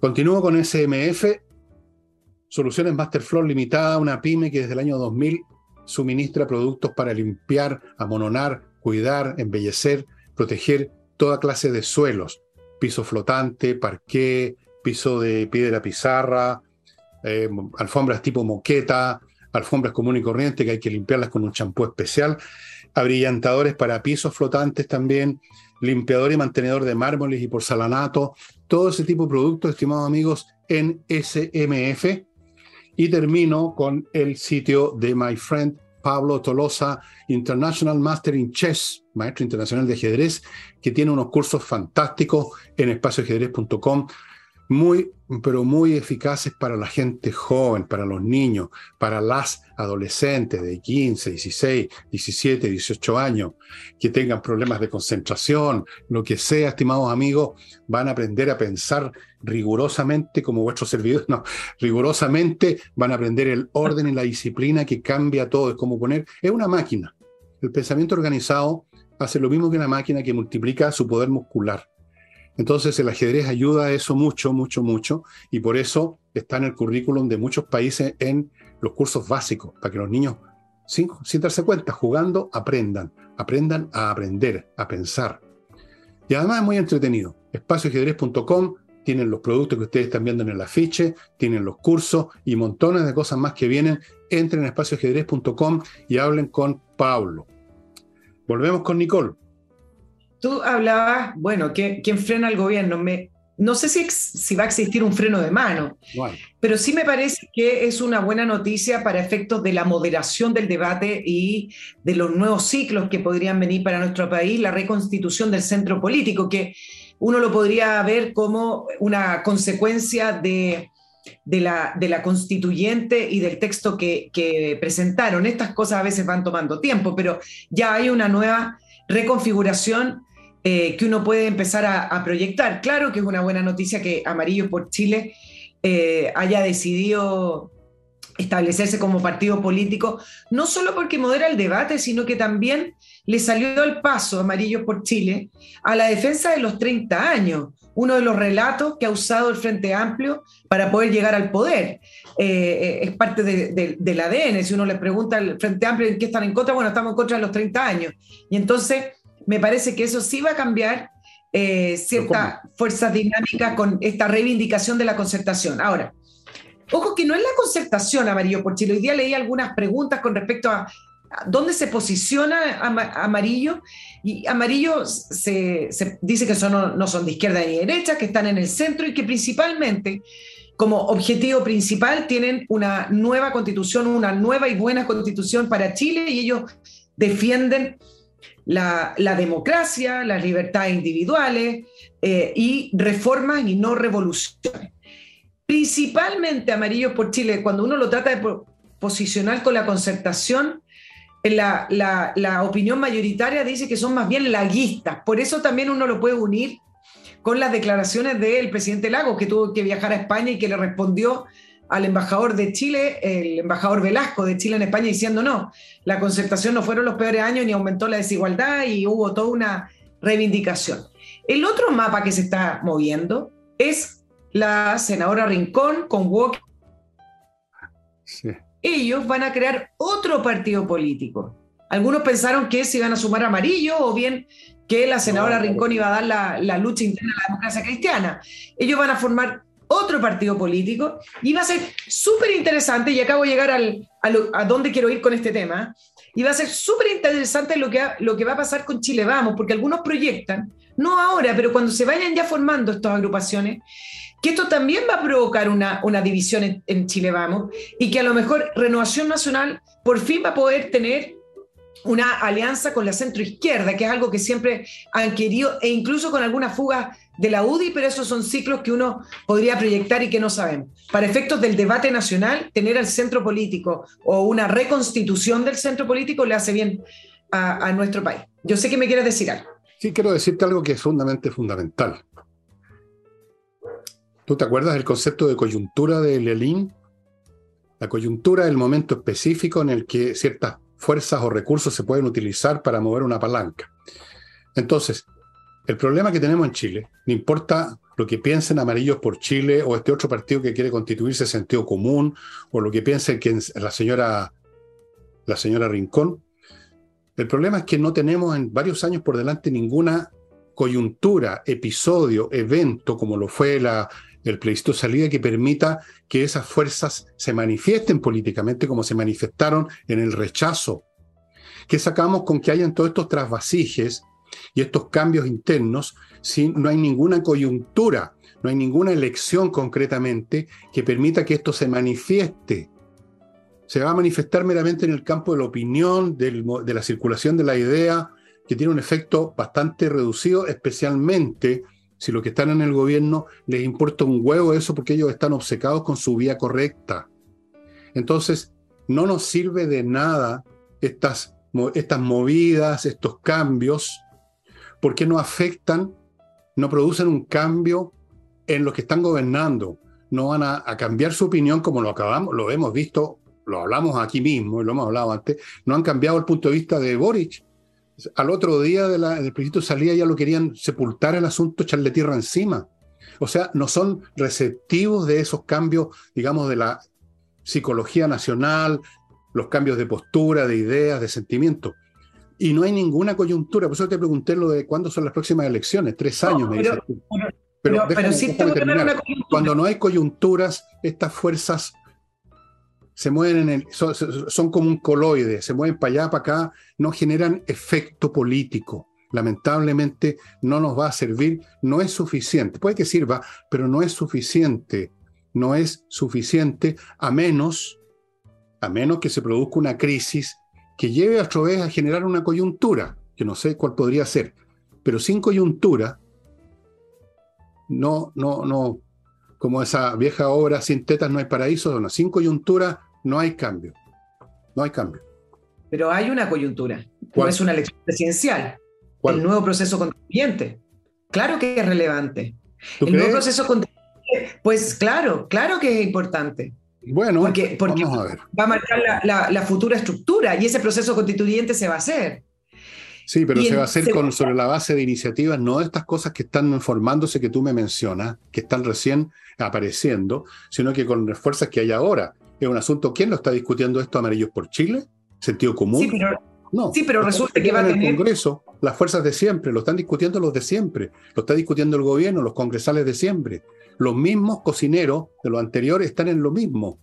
Continúo con SMF, Soluciones Masterflow Limitada, una pyme que desde el año 2000 suministra productos para limpiar, amononar, cuidar, embellecer, proteger toda clase de suelos, piso flotante, parqué, piso de piedra pizarra, eh, alfombras tipo moqueta, alfombras común y corriente que hay que limpiarlas con un champú especial, abrillantadores para pisos flotantes también, limpiador y mantenedor de mármoles y porcelanato, todo ese tipo de productos, estimados amigos, en SMF. Y termino con el sitio de My Friend Pablo Tolosa, International Master in Chess, maestro internacional de ajedrez, que tiene unos cursos fantásticos en espacioajedrez.com muy, pero muy eficaces para la gente joven, para los niños, para las adolescentes de 15, 16, 17, 18 años, que tengan problemas de concentración, lo que sea, estimados amigos, van a aprender a pensar rigurosamente como vuestros <laughs> servidores, no, rigurosamente van a aprender el orden y la disciplina que cambia todo, es como poner, es una máquina. El pensamiento organizado hace lo mismo que una máquina que multiplica su poder muscular entonces el ajedrez ayuda a eso mucho, mucho, mucho, y por eso está en el currículum de muchos países en los cursos básicos, para que los niños, sin, darse cuenta, jugando, aprendan, aprendan a aprender, a pensar. Y además es muy entretenido. Espacioajedrez.com tienen los productos que ustedes están viendo en el afiche, tienen los cursos y montones de cosas más que vienen. Entren en espacioajedrez.com y hablen con Pablo. Volvemos con Nicole. Tú hablabas, bueno, ¿quién, frena al gobierno? Me, no sé si, si, va a existir un freno de mano, pero sí me parece que es una buena noticia para efectos de la moderación del debate y de los nuevos ciclos que podrían venir para nuestro país, la reconstitución del centro político, que uno lo podría ver como una consecuencia de, de, la, de la, constituyente y del texto que, que presentaron. Estas cosas a veces van tomando tiempo, pero ya hay una nueva reconfiguración eh, que uno puede empezar a, proyectar. Claro que es una buena noticia que Amarillo por Chile eh, haya decidido establecerse como partido político, no solo porque modera el debate, sino que también le salió al paso Amarillo por Chile a la defensa de los 30 años, uno de los relatos que ha usado el Frente Amplio para poder llegar al poder. Eh, es parte del ADN, si uno le pregunta al Frente Amplio en qué están en contra, bueno, estamos en contra de los 30 años. Y entonces me parece que eso sí va a cambiar eh, ciertas fuerzas dinámicas con esta reivindicación de la concertación. Ahora, ojo que no es la concertación, Amarillo por Chile. Hoy día leí algunas preguntas con respecto a, dónde se posiciona Amarillo. Y Amarillo se, dice que son, no, son de izquierda ni de derecha, que están en el centro y que principalmente como objetivo principal tienen una nueva constitución, una nueva y buena constitución para Chile y ellos defienden la, democracia, las libertades individuales eh, y reformas y no revoluciones. Principalmente Amarillos por Chile, cuando uno lo trata de posicionar con la concertación, la, la, opinión mayoritaria dice que son más bien laguistas. Por eso también uno lo puede unir con las declaraciones del presidente Lagos, que tuvo que viajar a España y que le respondió al embajador de Chile, el embajador Velasco de Chile en España, diciendo no, la concertación no fueron los peores años ni aumentó la desigualdad y hubo toda una reivindicación. El otro mapa que se está moviendo es la senadora Rincón con Walker. Ellos van a crear otro partido político. Algunos pensaron que se iban a sumar amarillo o bien que la senadora Rincón iba a dar la, la lucha interna a la democracia cristiana. Ellos van a formar otro partido político y va a ser súper interesante, y acabo de llegar al, a, dónde quiero ir con este tema, y va a ser súper interesante lo que, lo que va a pasar con Chile Vamos, porque algunos proyectan, no ahora, pero cuando se vayan ya formando estas agrupaciones, que esto también va a provocar una, una división en, en, Chile Vamos y que a lo mejor Renovación Nacional por fin va a poder tener una alianza con la centroizquierda, que es algo que siempre han querido, e incluso con algunas fugas de la UDI, pero esos son ciclos que uno podría proyectar y que no sabemos. Para efectos del debate nacional, tener al centro político o una reconstitución del centro político le hace bien a, nuestro país. Yo sé que me quieres decir algo. Sí, quiero decirte algo que es fundamental. ¿Tú te acuerdas del concepto de coyuntura de Lelín? La coyuntura es el momento específico en el que ciertas fuerzas o recursos se pueden utilizar para mover una palanca. Entonces, el problema que tenemos en Chile, no importa lo que piensen amarillos por Chile o este otro partido que quiere constituirse sentido común o lo que piense la señora, la señora Rincón, el problema es que no tenemos en varios años por delante ninguna coyuntura, episodio, evento como lo fue la, el plebiscito salida que permita que esas fuerzas se manifiesten políticamente como se manifestaron en el rechazo. ¿Qué sacamos con que hayan todos estos trasvasijes y estos cambios internos si no hay ninguna coyuntura, no hay ninguna elección concretamente que permita que esto se manifieste? Se va a manifestar meramente en el campo de la opinión, de la circulación de la idea, que tiene un efecto bastante reducido, especialmente si los que están en el gobierno les importa un huevo eso porque ellos están obcecados con su vía correcta. Entonces, no nos sirve de nada estas, estas movidas, estos cambios, porque no afectan, no producen un cambio en los que están gobernando. No van a, a cambiar su opinión como lo acabamos, lo hemos visto, lo hablamos aquí mismo y lo hemos hablado antes, no han cambiado el punto de vista de Boric al otro día de la, del plebiscito salía ya lo querían sepultar el asunto, echarle tierra encima. O sea, no son receptivos de esos cambios, digamos, de la psicología nacional, los cambios de postura, de ideas, de sentimientos. Y no hay ninguna coyuntura. Por eso te pregunté lo de cuándo son las próximas elecciones. Tres años, me dices. Pero, pero, sí Cuando no hay coyunturas, estas fuerzas se mueven en el, son, como un coloide, se mueven para allá, para acá, no generan efecto político. Lamentablemente no nos va a servir, no es suficiente. Puede que sirva, pero no es suficiente. No es suficiente a menos, a menos que se produzca una crisis que lleve a vez a generar una coyuntura, que no sé cuál podría ser. Pero sin coyuntura, no, no, no, como esa vieja obra, sin tetas no hay paraíso, no, sin coyuntura no hay cambio. No hay cambio. Pero hay una coyuntura. ¿Cuál? es una elección presidencial. El nuevo proceso constituyente. Claro que es relevante. El nuevo proceso constituyente, pues claro, claro que es importante. Bueno, porque, vamos a ver. va a marcar la, futura estructura y ese proceso constituyente se va a hacer. Sí, pero se va a hacer con, sobre la base de iniciativas, no de estas cosas que están formándose que tú me mencionas, que están recién apareciendo, sino que con las fuerzas que hay ahora es un asunto, ¿quién lo está discutiendo esto? ¿Amarillos por Chile? ¿Sentido común? Sí, pero, no, sí, pero resulta que va a tener... el Congreso, las fuerzas de siempre, lo están discutiendo los de siempre, lo está discutiendo el gobierno, los congresales de siempre. Los mismos cocineros de lo anterior están en lo mismo.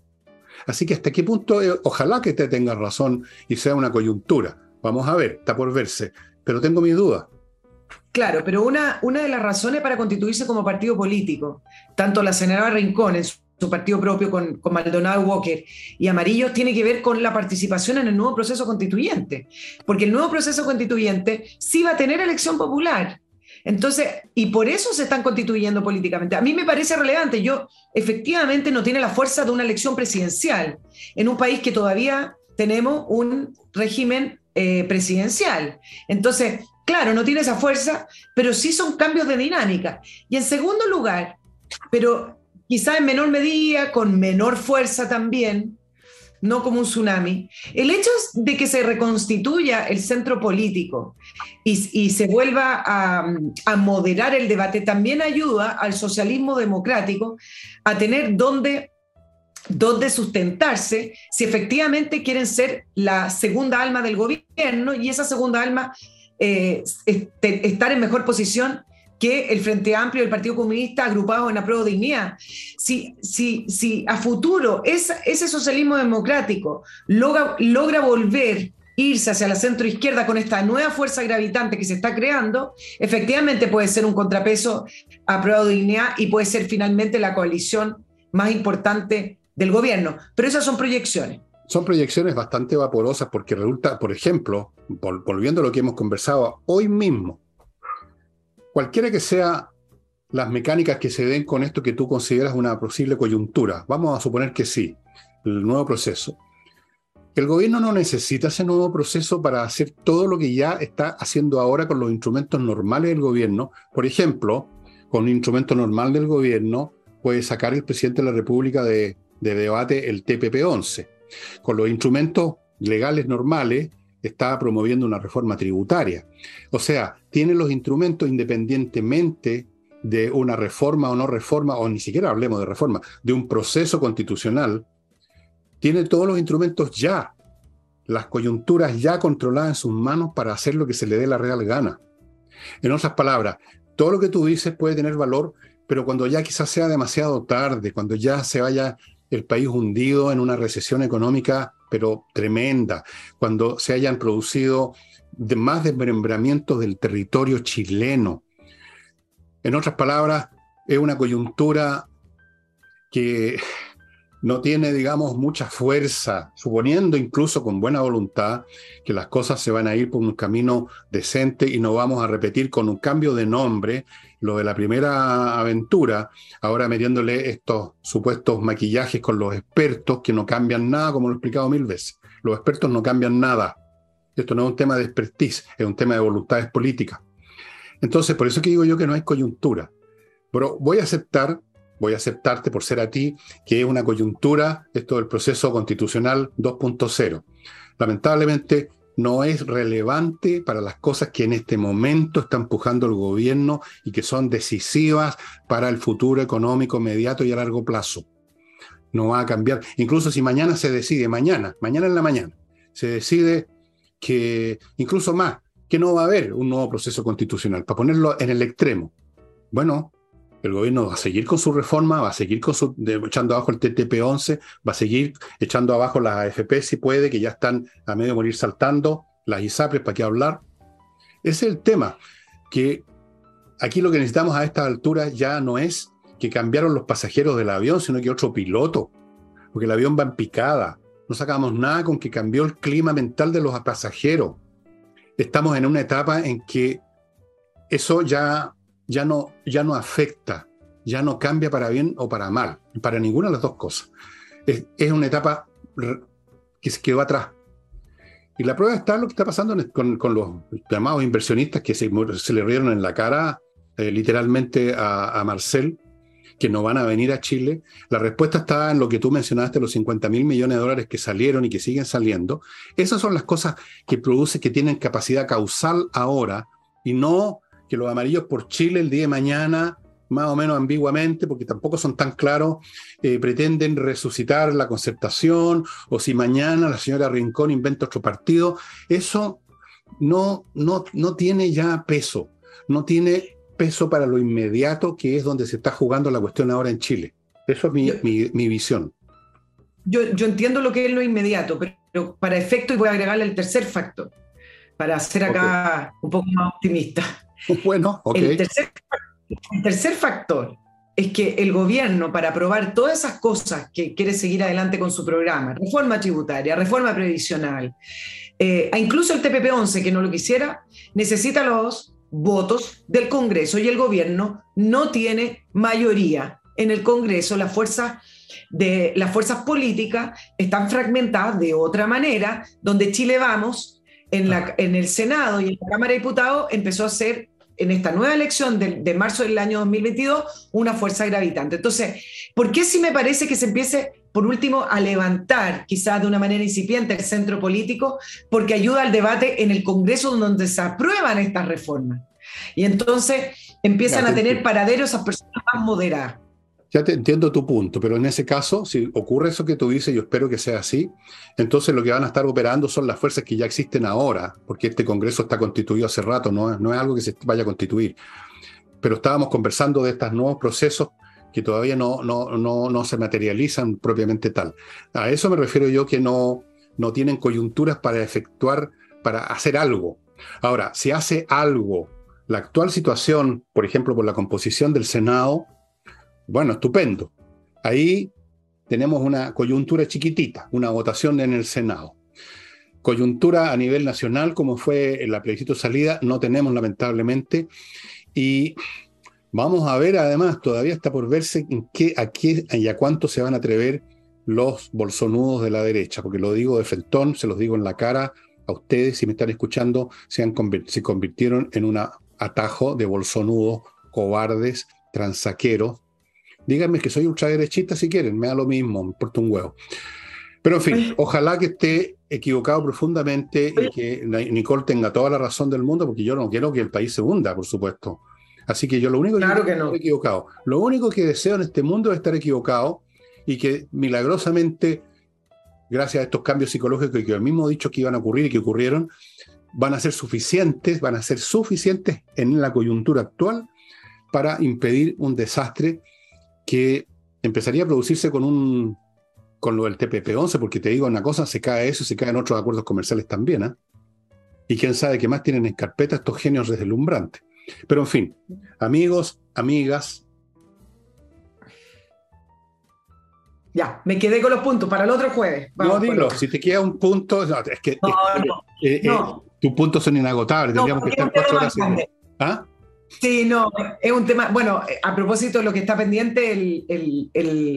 Así que hasta qué punto, eh, ojalá que te tenga razón y sea una coyuntura. Vamos a ver, está por verse. Pero tengo mis dudas. Claro, pero una, una de las razones para constituirse como partido político, tanto la senadora Rincón en su su partido propio con, con, Maldonado Walker y Amarillo tiene que ver con la participación en el nuevo proceso constituyente, porque el nuevo proceso constituyente sí va a tener elección popular. Entonces, y por eso se están constituyendo políticamente. A mí me parece relevante. Yo, efectivamente, no tiene la fuerza de una elección presidencial en un país que todavía tenemos un régimen eh, presidencial. Entonces, claro, no tiene esa fuerza, pero sí son cambios de dinámica. Y en segundo lugar, pero quizá en menor medida, con menor fuerza también, no como un tsunami. El hecho de que se reconstituya el centro político y, se vuelva a, moderar el debate también ayuda al socialismo democrático a tener donde, donde sustentarse si efectivamente quieren ser la segunda alma del gobierno y esa segunda alma eh, estar en mejor posición que el Frente Amplio y el Partido Comunista agrupados en apruebo dignidad. Si, si, si a futuro ese socialismo democrático logra, logra volver irse hacia la centro izquierda con esta nueva fuerza gravitante que se está creando, efectivamente puede ser un contrapeso a prueba de dignidad y puede ser finalmente la coalición más importante del gobierno. Pero esas son proyecciones. Son proyecciones bastante vaporosas porque resulta, por ejemplo, volviendo a lo que hemos conversado hoy mismo, cualquiera que sea las mecánicas que se den con esto que tú consideras una posible coyuntura, vamos a suponer que sí, el nuevo proceso. El gobierno no necesita ese nuevo proceso para hacer todo lo que ya está haciendo ahora con los instrumentos normales del gobierno. Por ejemplo, con un instrumento normal del gobierno puede sacar el presidente de la República de, de debate el TPP-11. Con los instrumentos legales normales está promoviendo una reforma tributaria. O sea, tiene los instrumentos independientemente de una reforma o no reforma, o ni siquiera hablemos de reforma, de un proceso constitucional tiene todos los instrumentos ya, las coyunturas ya controladas en sus manos para hacer lo que se le dé la real gana. En otras palabras, todo lo que tú dices puede tener valor, pero cuando ya quizás sea demasiado tarde, cuando ya se vaya el país hundido en una recesión económica, pero tremenda, cuando se hayan producido más desmembramientos del territorio chileno. En otras palabras, es una coyuntura que no tiene, digamos, mucha fuerza, suponiendo incluso con buena voluntad que las cosas se van a ir por un camino decente y no vamos a repetir con un cambio de nombre lo de la primera aventura, ahora metiéndole estos supuestos maquillajes con los expertos que no cambian nada, como lo he explicado mil veces. Los expertos no cambian nada. Esto no es un tema de expertise, es un tema de voluntades políticas. Entonces, por eso que digo yo que no hay coyuntura. Pero voy a aceptar voy a aceptarte por ser a ti, que es una coyuntura, esto del proceso constitucional 2.0. Lamentablemente no es relevante para las cosas que en este momento está empujando el gobierno y que son decisivas para el futuro económico inmediato y a largo plazo. No va a cambiar. Incluso si mañana se decide, mañana, mañana en la mañana, se decide que, incluso más, que no va a haber un nuevo proceso constitucional, para ponerlo en el extremo. Bueno, el gobierno va a seguir con su reforma, va a seguir con su, echando abajo el TTP-11, va a seguir echando abajo las AFP si puede, que ya están a medio morir saltando, las ISAPRES, ¿para qué hablar? Ese es el tema, que aquí lo que necesitamos a esta altura ya no es que cambiaron los pasajeros del avión, sino que otro piloto, porque el avión va en picada. No sacamos nada con que cambió el clima mental de los pasajeros. Estamos en una etapa en que eso ya ya no, ya no afecta, ya no cambia para bien o para mal, para ninguna de las dos cosas. Es, una etapa que se quedó atrás. Y la prueba está lo que está pasando con, los llamados inversionistas que se, le rieron en la cara eh, literalmente a, a, Marcel, que no van a venir a Chile. La respuesta está en lo que tú mencionaste, los 50 mil millones de dólares que salieron y que siguen saliendo. Esas son las cosas que producen, que tienen capacidad causal ahora y no que los amarillos por Chile el día de mañana, más o menos ambiguamente, porque tampoco son tan claros, eh, pretenden resucitar la concertación, o si mañana la señora Rincón inventa otro partido, eso no, no, no tiene ya peso, no tiene peso para lo inmediato, que es donde se está jugando la cuestión ahora en Chile. Eso es mi, mi, visión. Yo, yo, entiendo lo que es lo inmediato, pero para efecto, y voy a agregarle el tercer factor, para ser acá un poco más optimista. <laughs> Bueno, ok. El tercer, factor es que el gobierno, para aprobar todas esas cosas que quiere seguir adelante con su programa, reforma tributaria, reforma previsional, eh, incluso el TPP-11, que no lo quisiera, necesita los votos del Congreso y el gobierno no tiene mayoría en el Congreso. Las fuerzas, de, las fuerzas políticas están fragmentadas de otra manera, donde Chile Vamos en, la, en el Senado y en la Cámara de Diputados empezó a ser en esta nueva elección de, marzo del año 2022 una fuerza gravitante. Entonces, ¿por qué si me parece que se empiece, por último, a levantar, quizás de una manera incipiente, el centro político? Porque ayuda al debate en el Congreso donde se aprueban estas reformas. Y entonces empiezan a tener paraderos esas personas más moderadas. Ya te entiendo tu punto, pero en ese caso, si ocurre eso que tú dices, yo espero que sea así, entonces lo que van a estar operando son las fuerzas que ya existen ahora, porque este Congreso está constituido hace rato, no, no es algo que se vaya a constituir. Pero estábamos conversando de estos nuevos procesos que todavía no, no, no, no se materializan propiamente tal. A eso me refiero yo que no, no tienen coyunturas para efectuar, para hacer algo. Ahora, si hace algo la actual situación, por ejemplo, por la composición del Senado, bueno, estupendo. Ahí tenemos una coyuntura chiquitita, una votación en el Senado. Coyuntura a nivel nacional, como fue la plebiscito salida, no tenemos lamentablemente. Y vamos a ver, además, todavía está por verse en qué, a qué y a cuánto se van a atrever los bolsonudos de la derecha, porque lo digo de frentón, se los digo en la cara a ustedes, si me están escuchando, se, han se convirtieron en un atajo de bolsonudos, cobardes, transaqueros. Díganme que soy ultraderechista si quieren, me da lo mismo, me importa un huevo. Pero en fin, ojalá que esté equivocado profundamente y que Nicole tenga toda la razón del mundo, porque yo no quiero que el país se hunda, por supuesto. Así que yo lo único claro que, no. equivocado. Lo único que deseo en este mundo es estar equivocado y que milagrosamente, gracias a estos cambios psicológicos que yo mismo he dicho que iban a ocurrir y que ocurrieron, van a ser suficientes, van a ser suficientes en la coyuntura actual para impedir un desastre que empezaría a producirse con un con lo del TPP-11, porque te digo una cosa, se cae eso y se caen otros acuerdos comerciales también, ¿eh? Y quién sabe qué más tienen en carpeta estos genios deslumbrantes. Pero en fin, amigos, amigas, Ya, me quedé con los puntos para el otro jueves. no, dilo, si te queda un punto, es que eh, eh, tus puntos son inagotables, tendríamos que estar cuatro horas. ¿Ah? Sí, no, es un tema, bueno, a propósito de lo que está pendiente,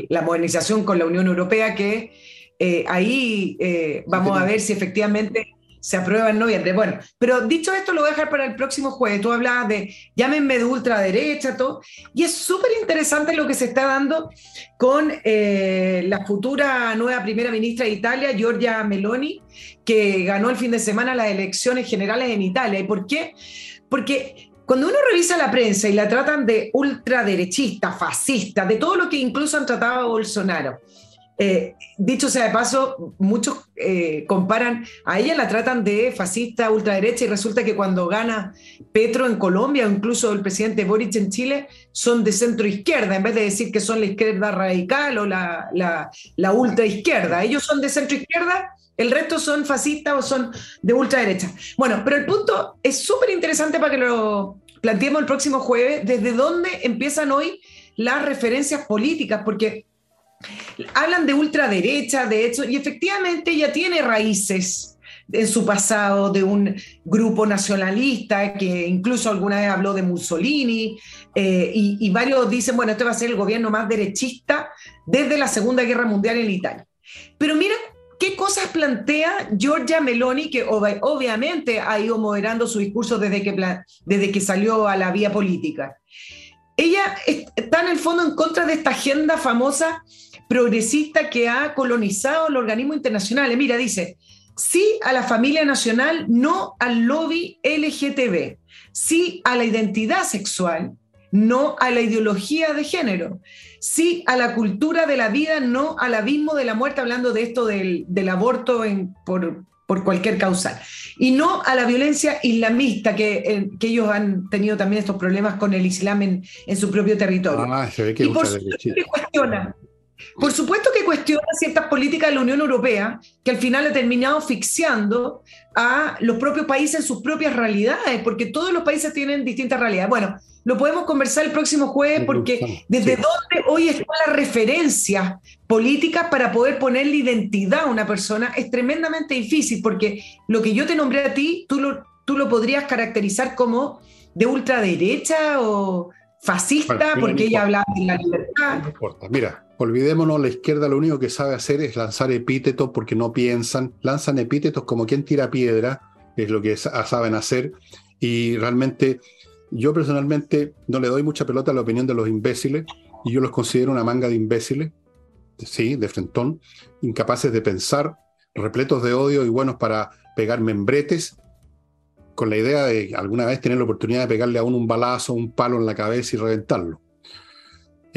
la modernización con la Unión Europea, que eh, ahí vamos a ver si efectivamente se aprueba en noviembre. Bueno, pero dicho esto, lo voy a dejar para el próximo jueves. Tú hablabas de llámenme de ultraderecha, todo. Y es súper interesante lo que se está dando con eh, la futura nueva primera ministra de Italia, Giorgia Meloni, que ganó el fin de semana las elecciones generales en Italia. ¿Y por qué? Porque cuando uno revisa la prensa y la tratan de ultraderechista, fascista, de todo lo que incluso han tratado a Bolsonaro, eh, dicho sea de paso, muchos eh, comparan, a ella la tratan de fascista, ultraderecha, y resulta que cuando gana Petro en Colombia, o incluso el presidente Boric en Chile, son de centro izquierda, en vez de decir que son la izquierda radical o la, la, la ultraizquierda. Ellos son de centro izquierda, el resto son fascistas o son de ultraderecha. Bueno, pero el punto es súper interesante para que lo planteemos el próximo jueves, desde dónde empiezan hoy las referencias políticas, porque Hablan de ultraderecha, de hecho, y efectivamente ella tiene raíces en su pasado de un grupo nacionalista que incluso alguna vez habló de Mussolini eh, y, varios dicen, bueno, este va a ser el gobierno más derechista desde la Segunda Guerra Mundial en Italia. Pero mira qué cosas plantea Giorgia Meloni, que obviamente ha ido moderando su discurso desde que, desde que salió a la vía política. Ella está en el fondo en contra de esta agenda famosa progresista que ha colonizado los organismos internacionales. Mira, dice, sí a la familia nacional, no al lobby LGTB, sí a la identidad sexual, no a la ideología de género, sí a la cultura de la vida, no al abismo de la muerte, hablando de esto del, aborto por, cualquier causa, y no a la violencia islamista, que, eh, que, ellos han tenido también estos problemas con el Islam en, su propio territorio. Ah, se ve que y por supuesto que cuestiona por supuesto que cuestiona ciertas políticas de la Unión Europea que al final ha terminado asfixiando a los propios países en sus propias realidades, porque todos los países tienen distintas realidades. Bueno, lo podemos conversar el próximo jueves porque desde dónde hoy está la referencia política para poder ponerle identidad a una persona es tremendamente difícil, porque lo que yo te nombré a ti, tú lo, tú lo podrías caracterizar como de ultraderecha o fascista, porque ella hablaba de la libertad. No importa, mira, Olvidémonos, la izquierda lo único que sabe hacer es lanzar epítetos porque no piensan, lanzan epítetos como quien tira piedra, es lo que saben hacer, y realmente yo personalmente no le doy mucha pelota a la opinión de los imbéciles, y yo los considero una manga de imbéciles, sí, de frentón, incapaces de pensar, repletos de odio y buenos para pegar membretes, con la idea de alguna vez tener la oportunidad de pegarle a uno un balazo, un palo en la cabeza y reventarlo.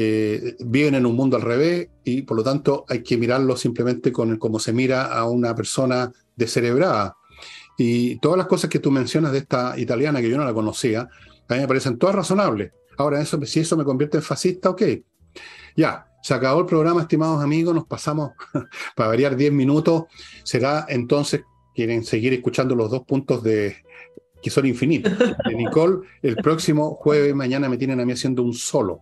Eh, viven en un mundo al revés y por lo tanto hay que mirarlo simplemente con como se mira a una persona descerebrada. Y todas las cosas que tú mencionas de esta italiana que yo no la conocía, a mí me parecen todas razonables. Ahora, eso, si eso me convierte en fascista, ok. Ya, Se acabó el programa, estimados amigos, nos pasamos <laughs> para variar 10 minutos. Será entonces, quieren seguir escuchando los dos puntos de que son infinitos. De Nicole, el próximo jueves, mañana me tienen a mí haciendo un solo.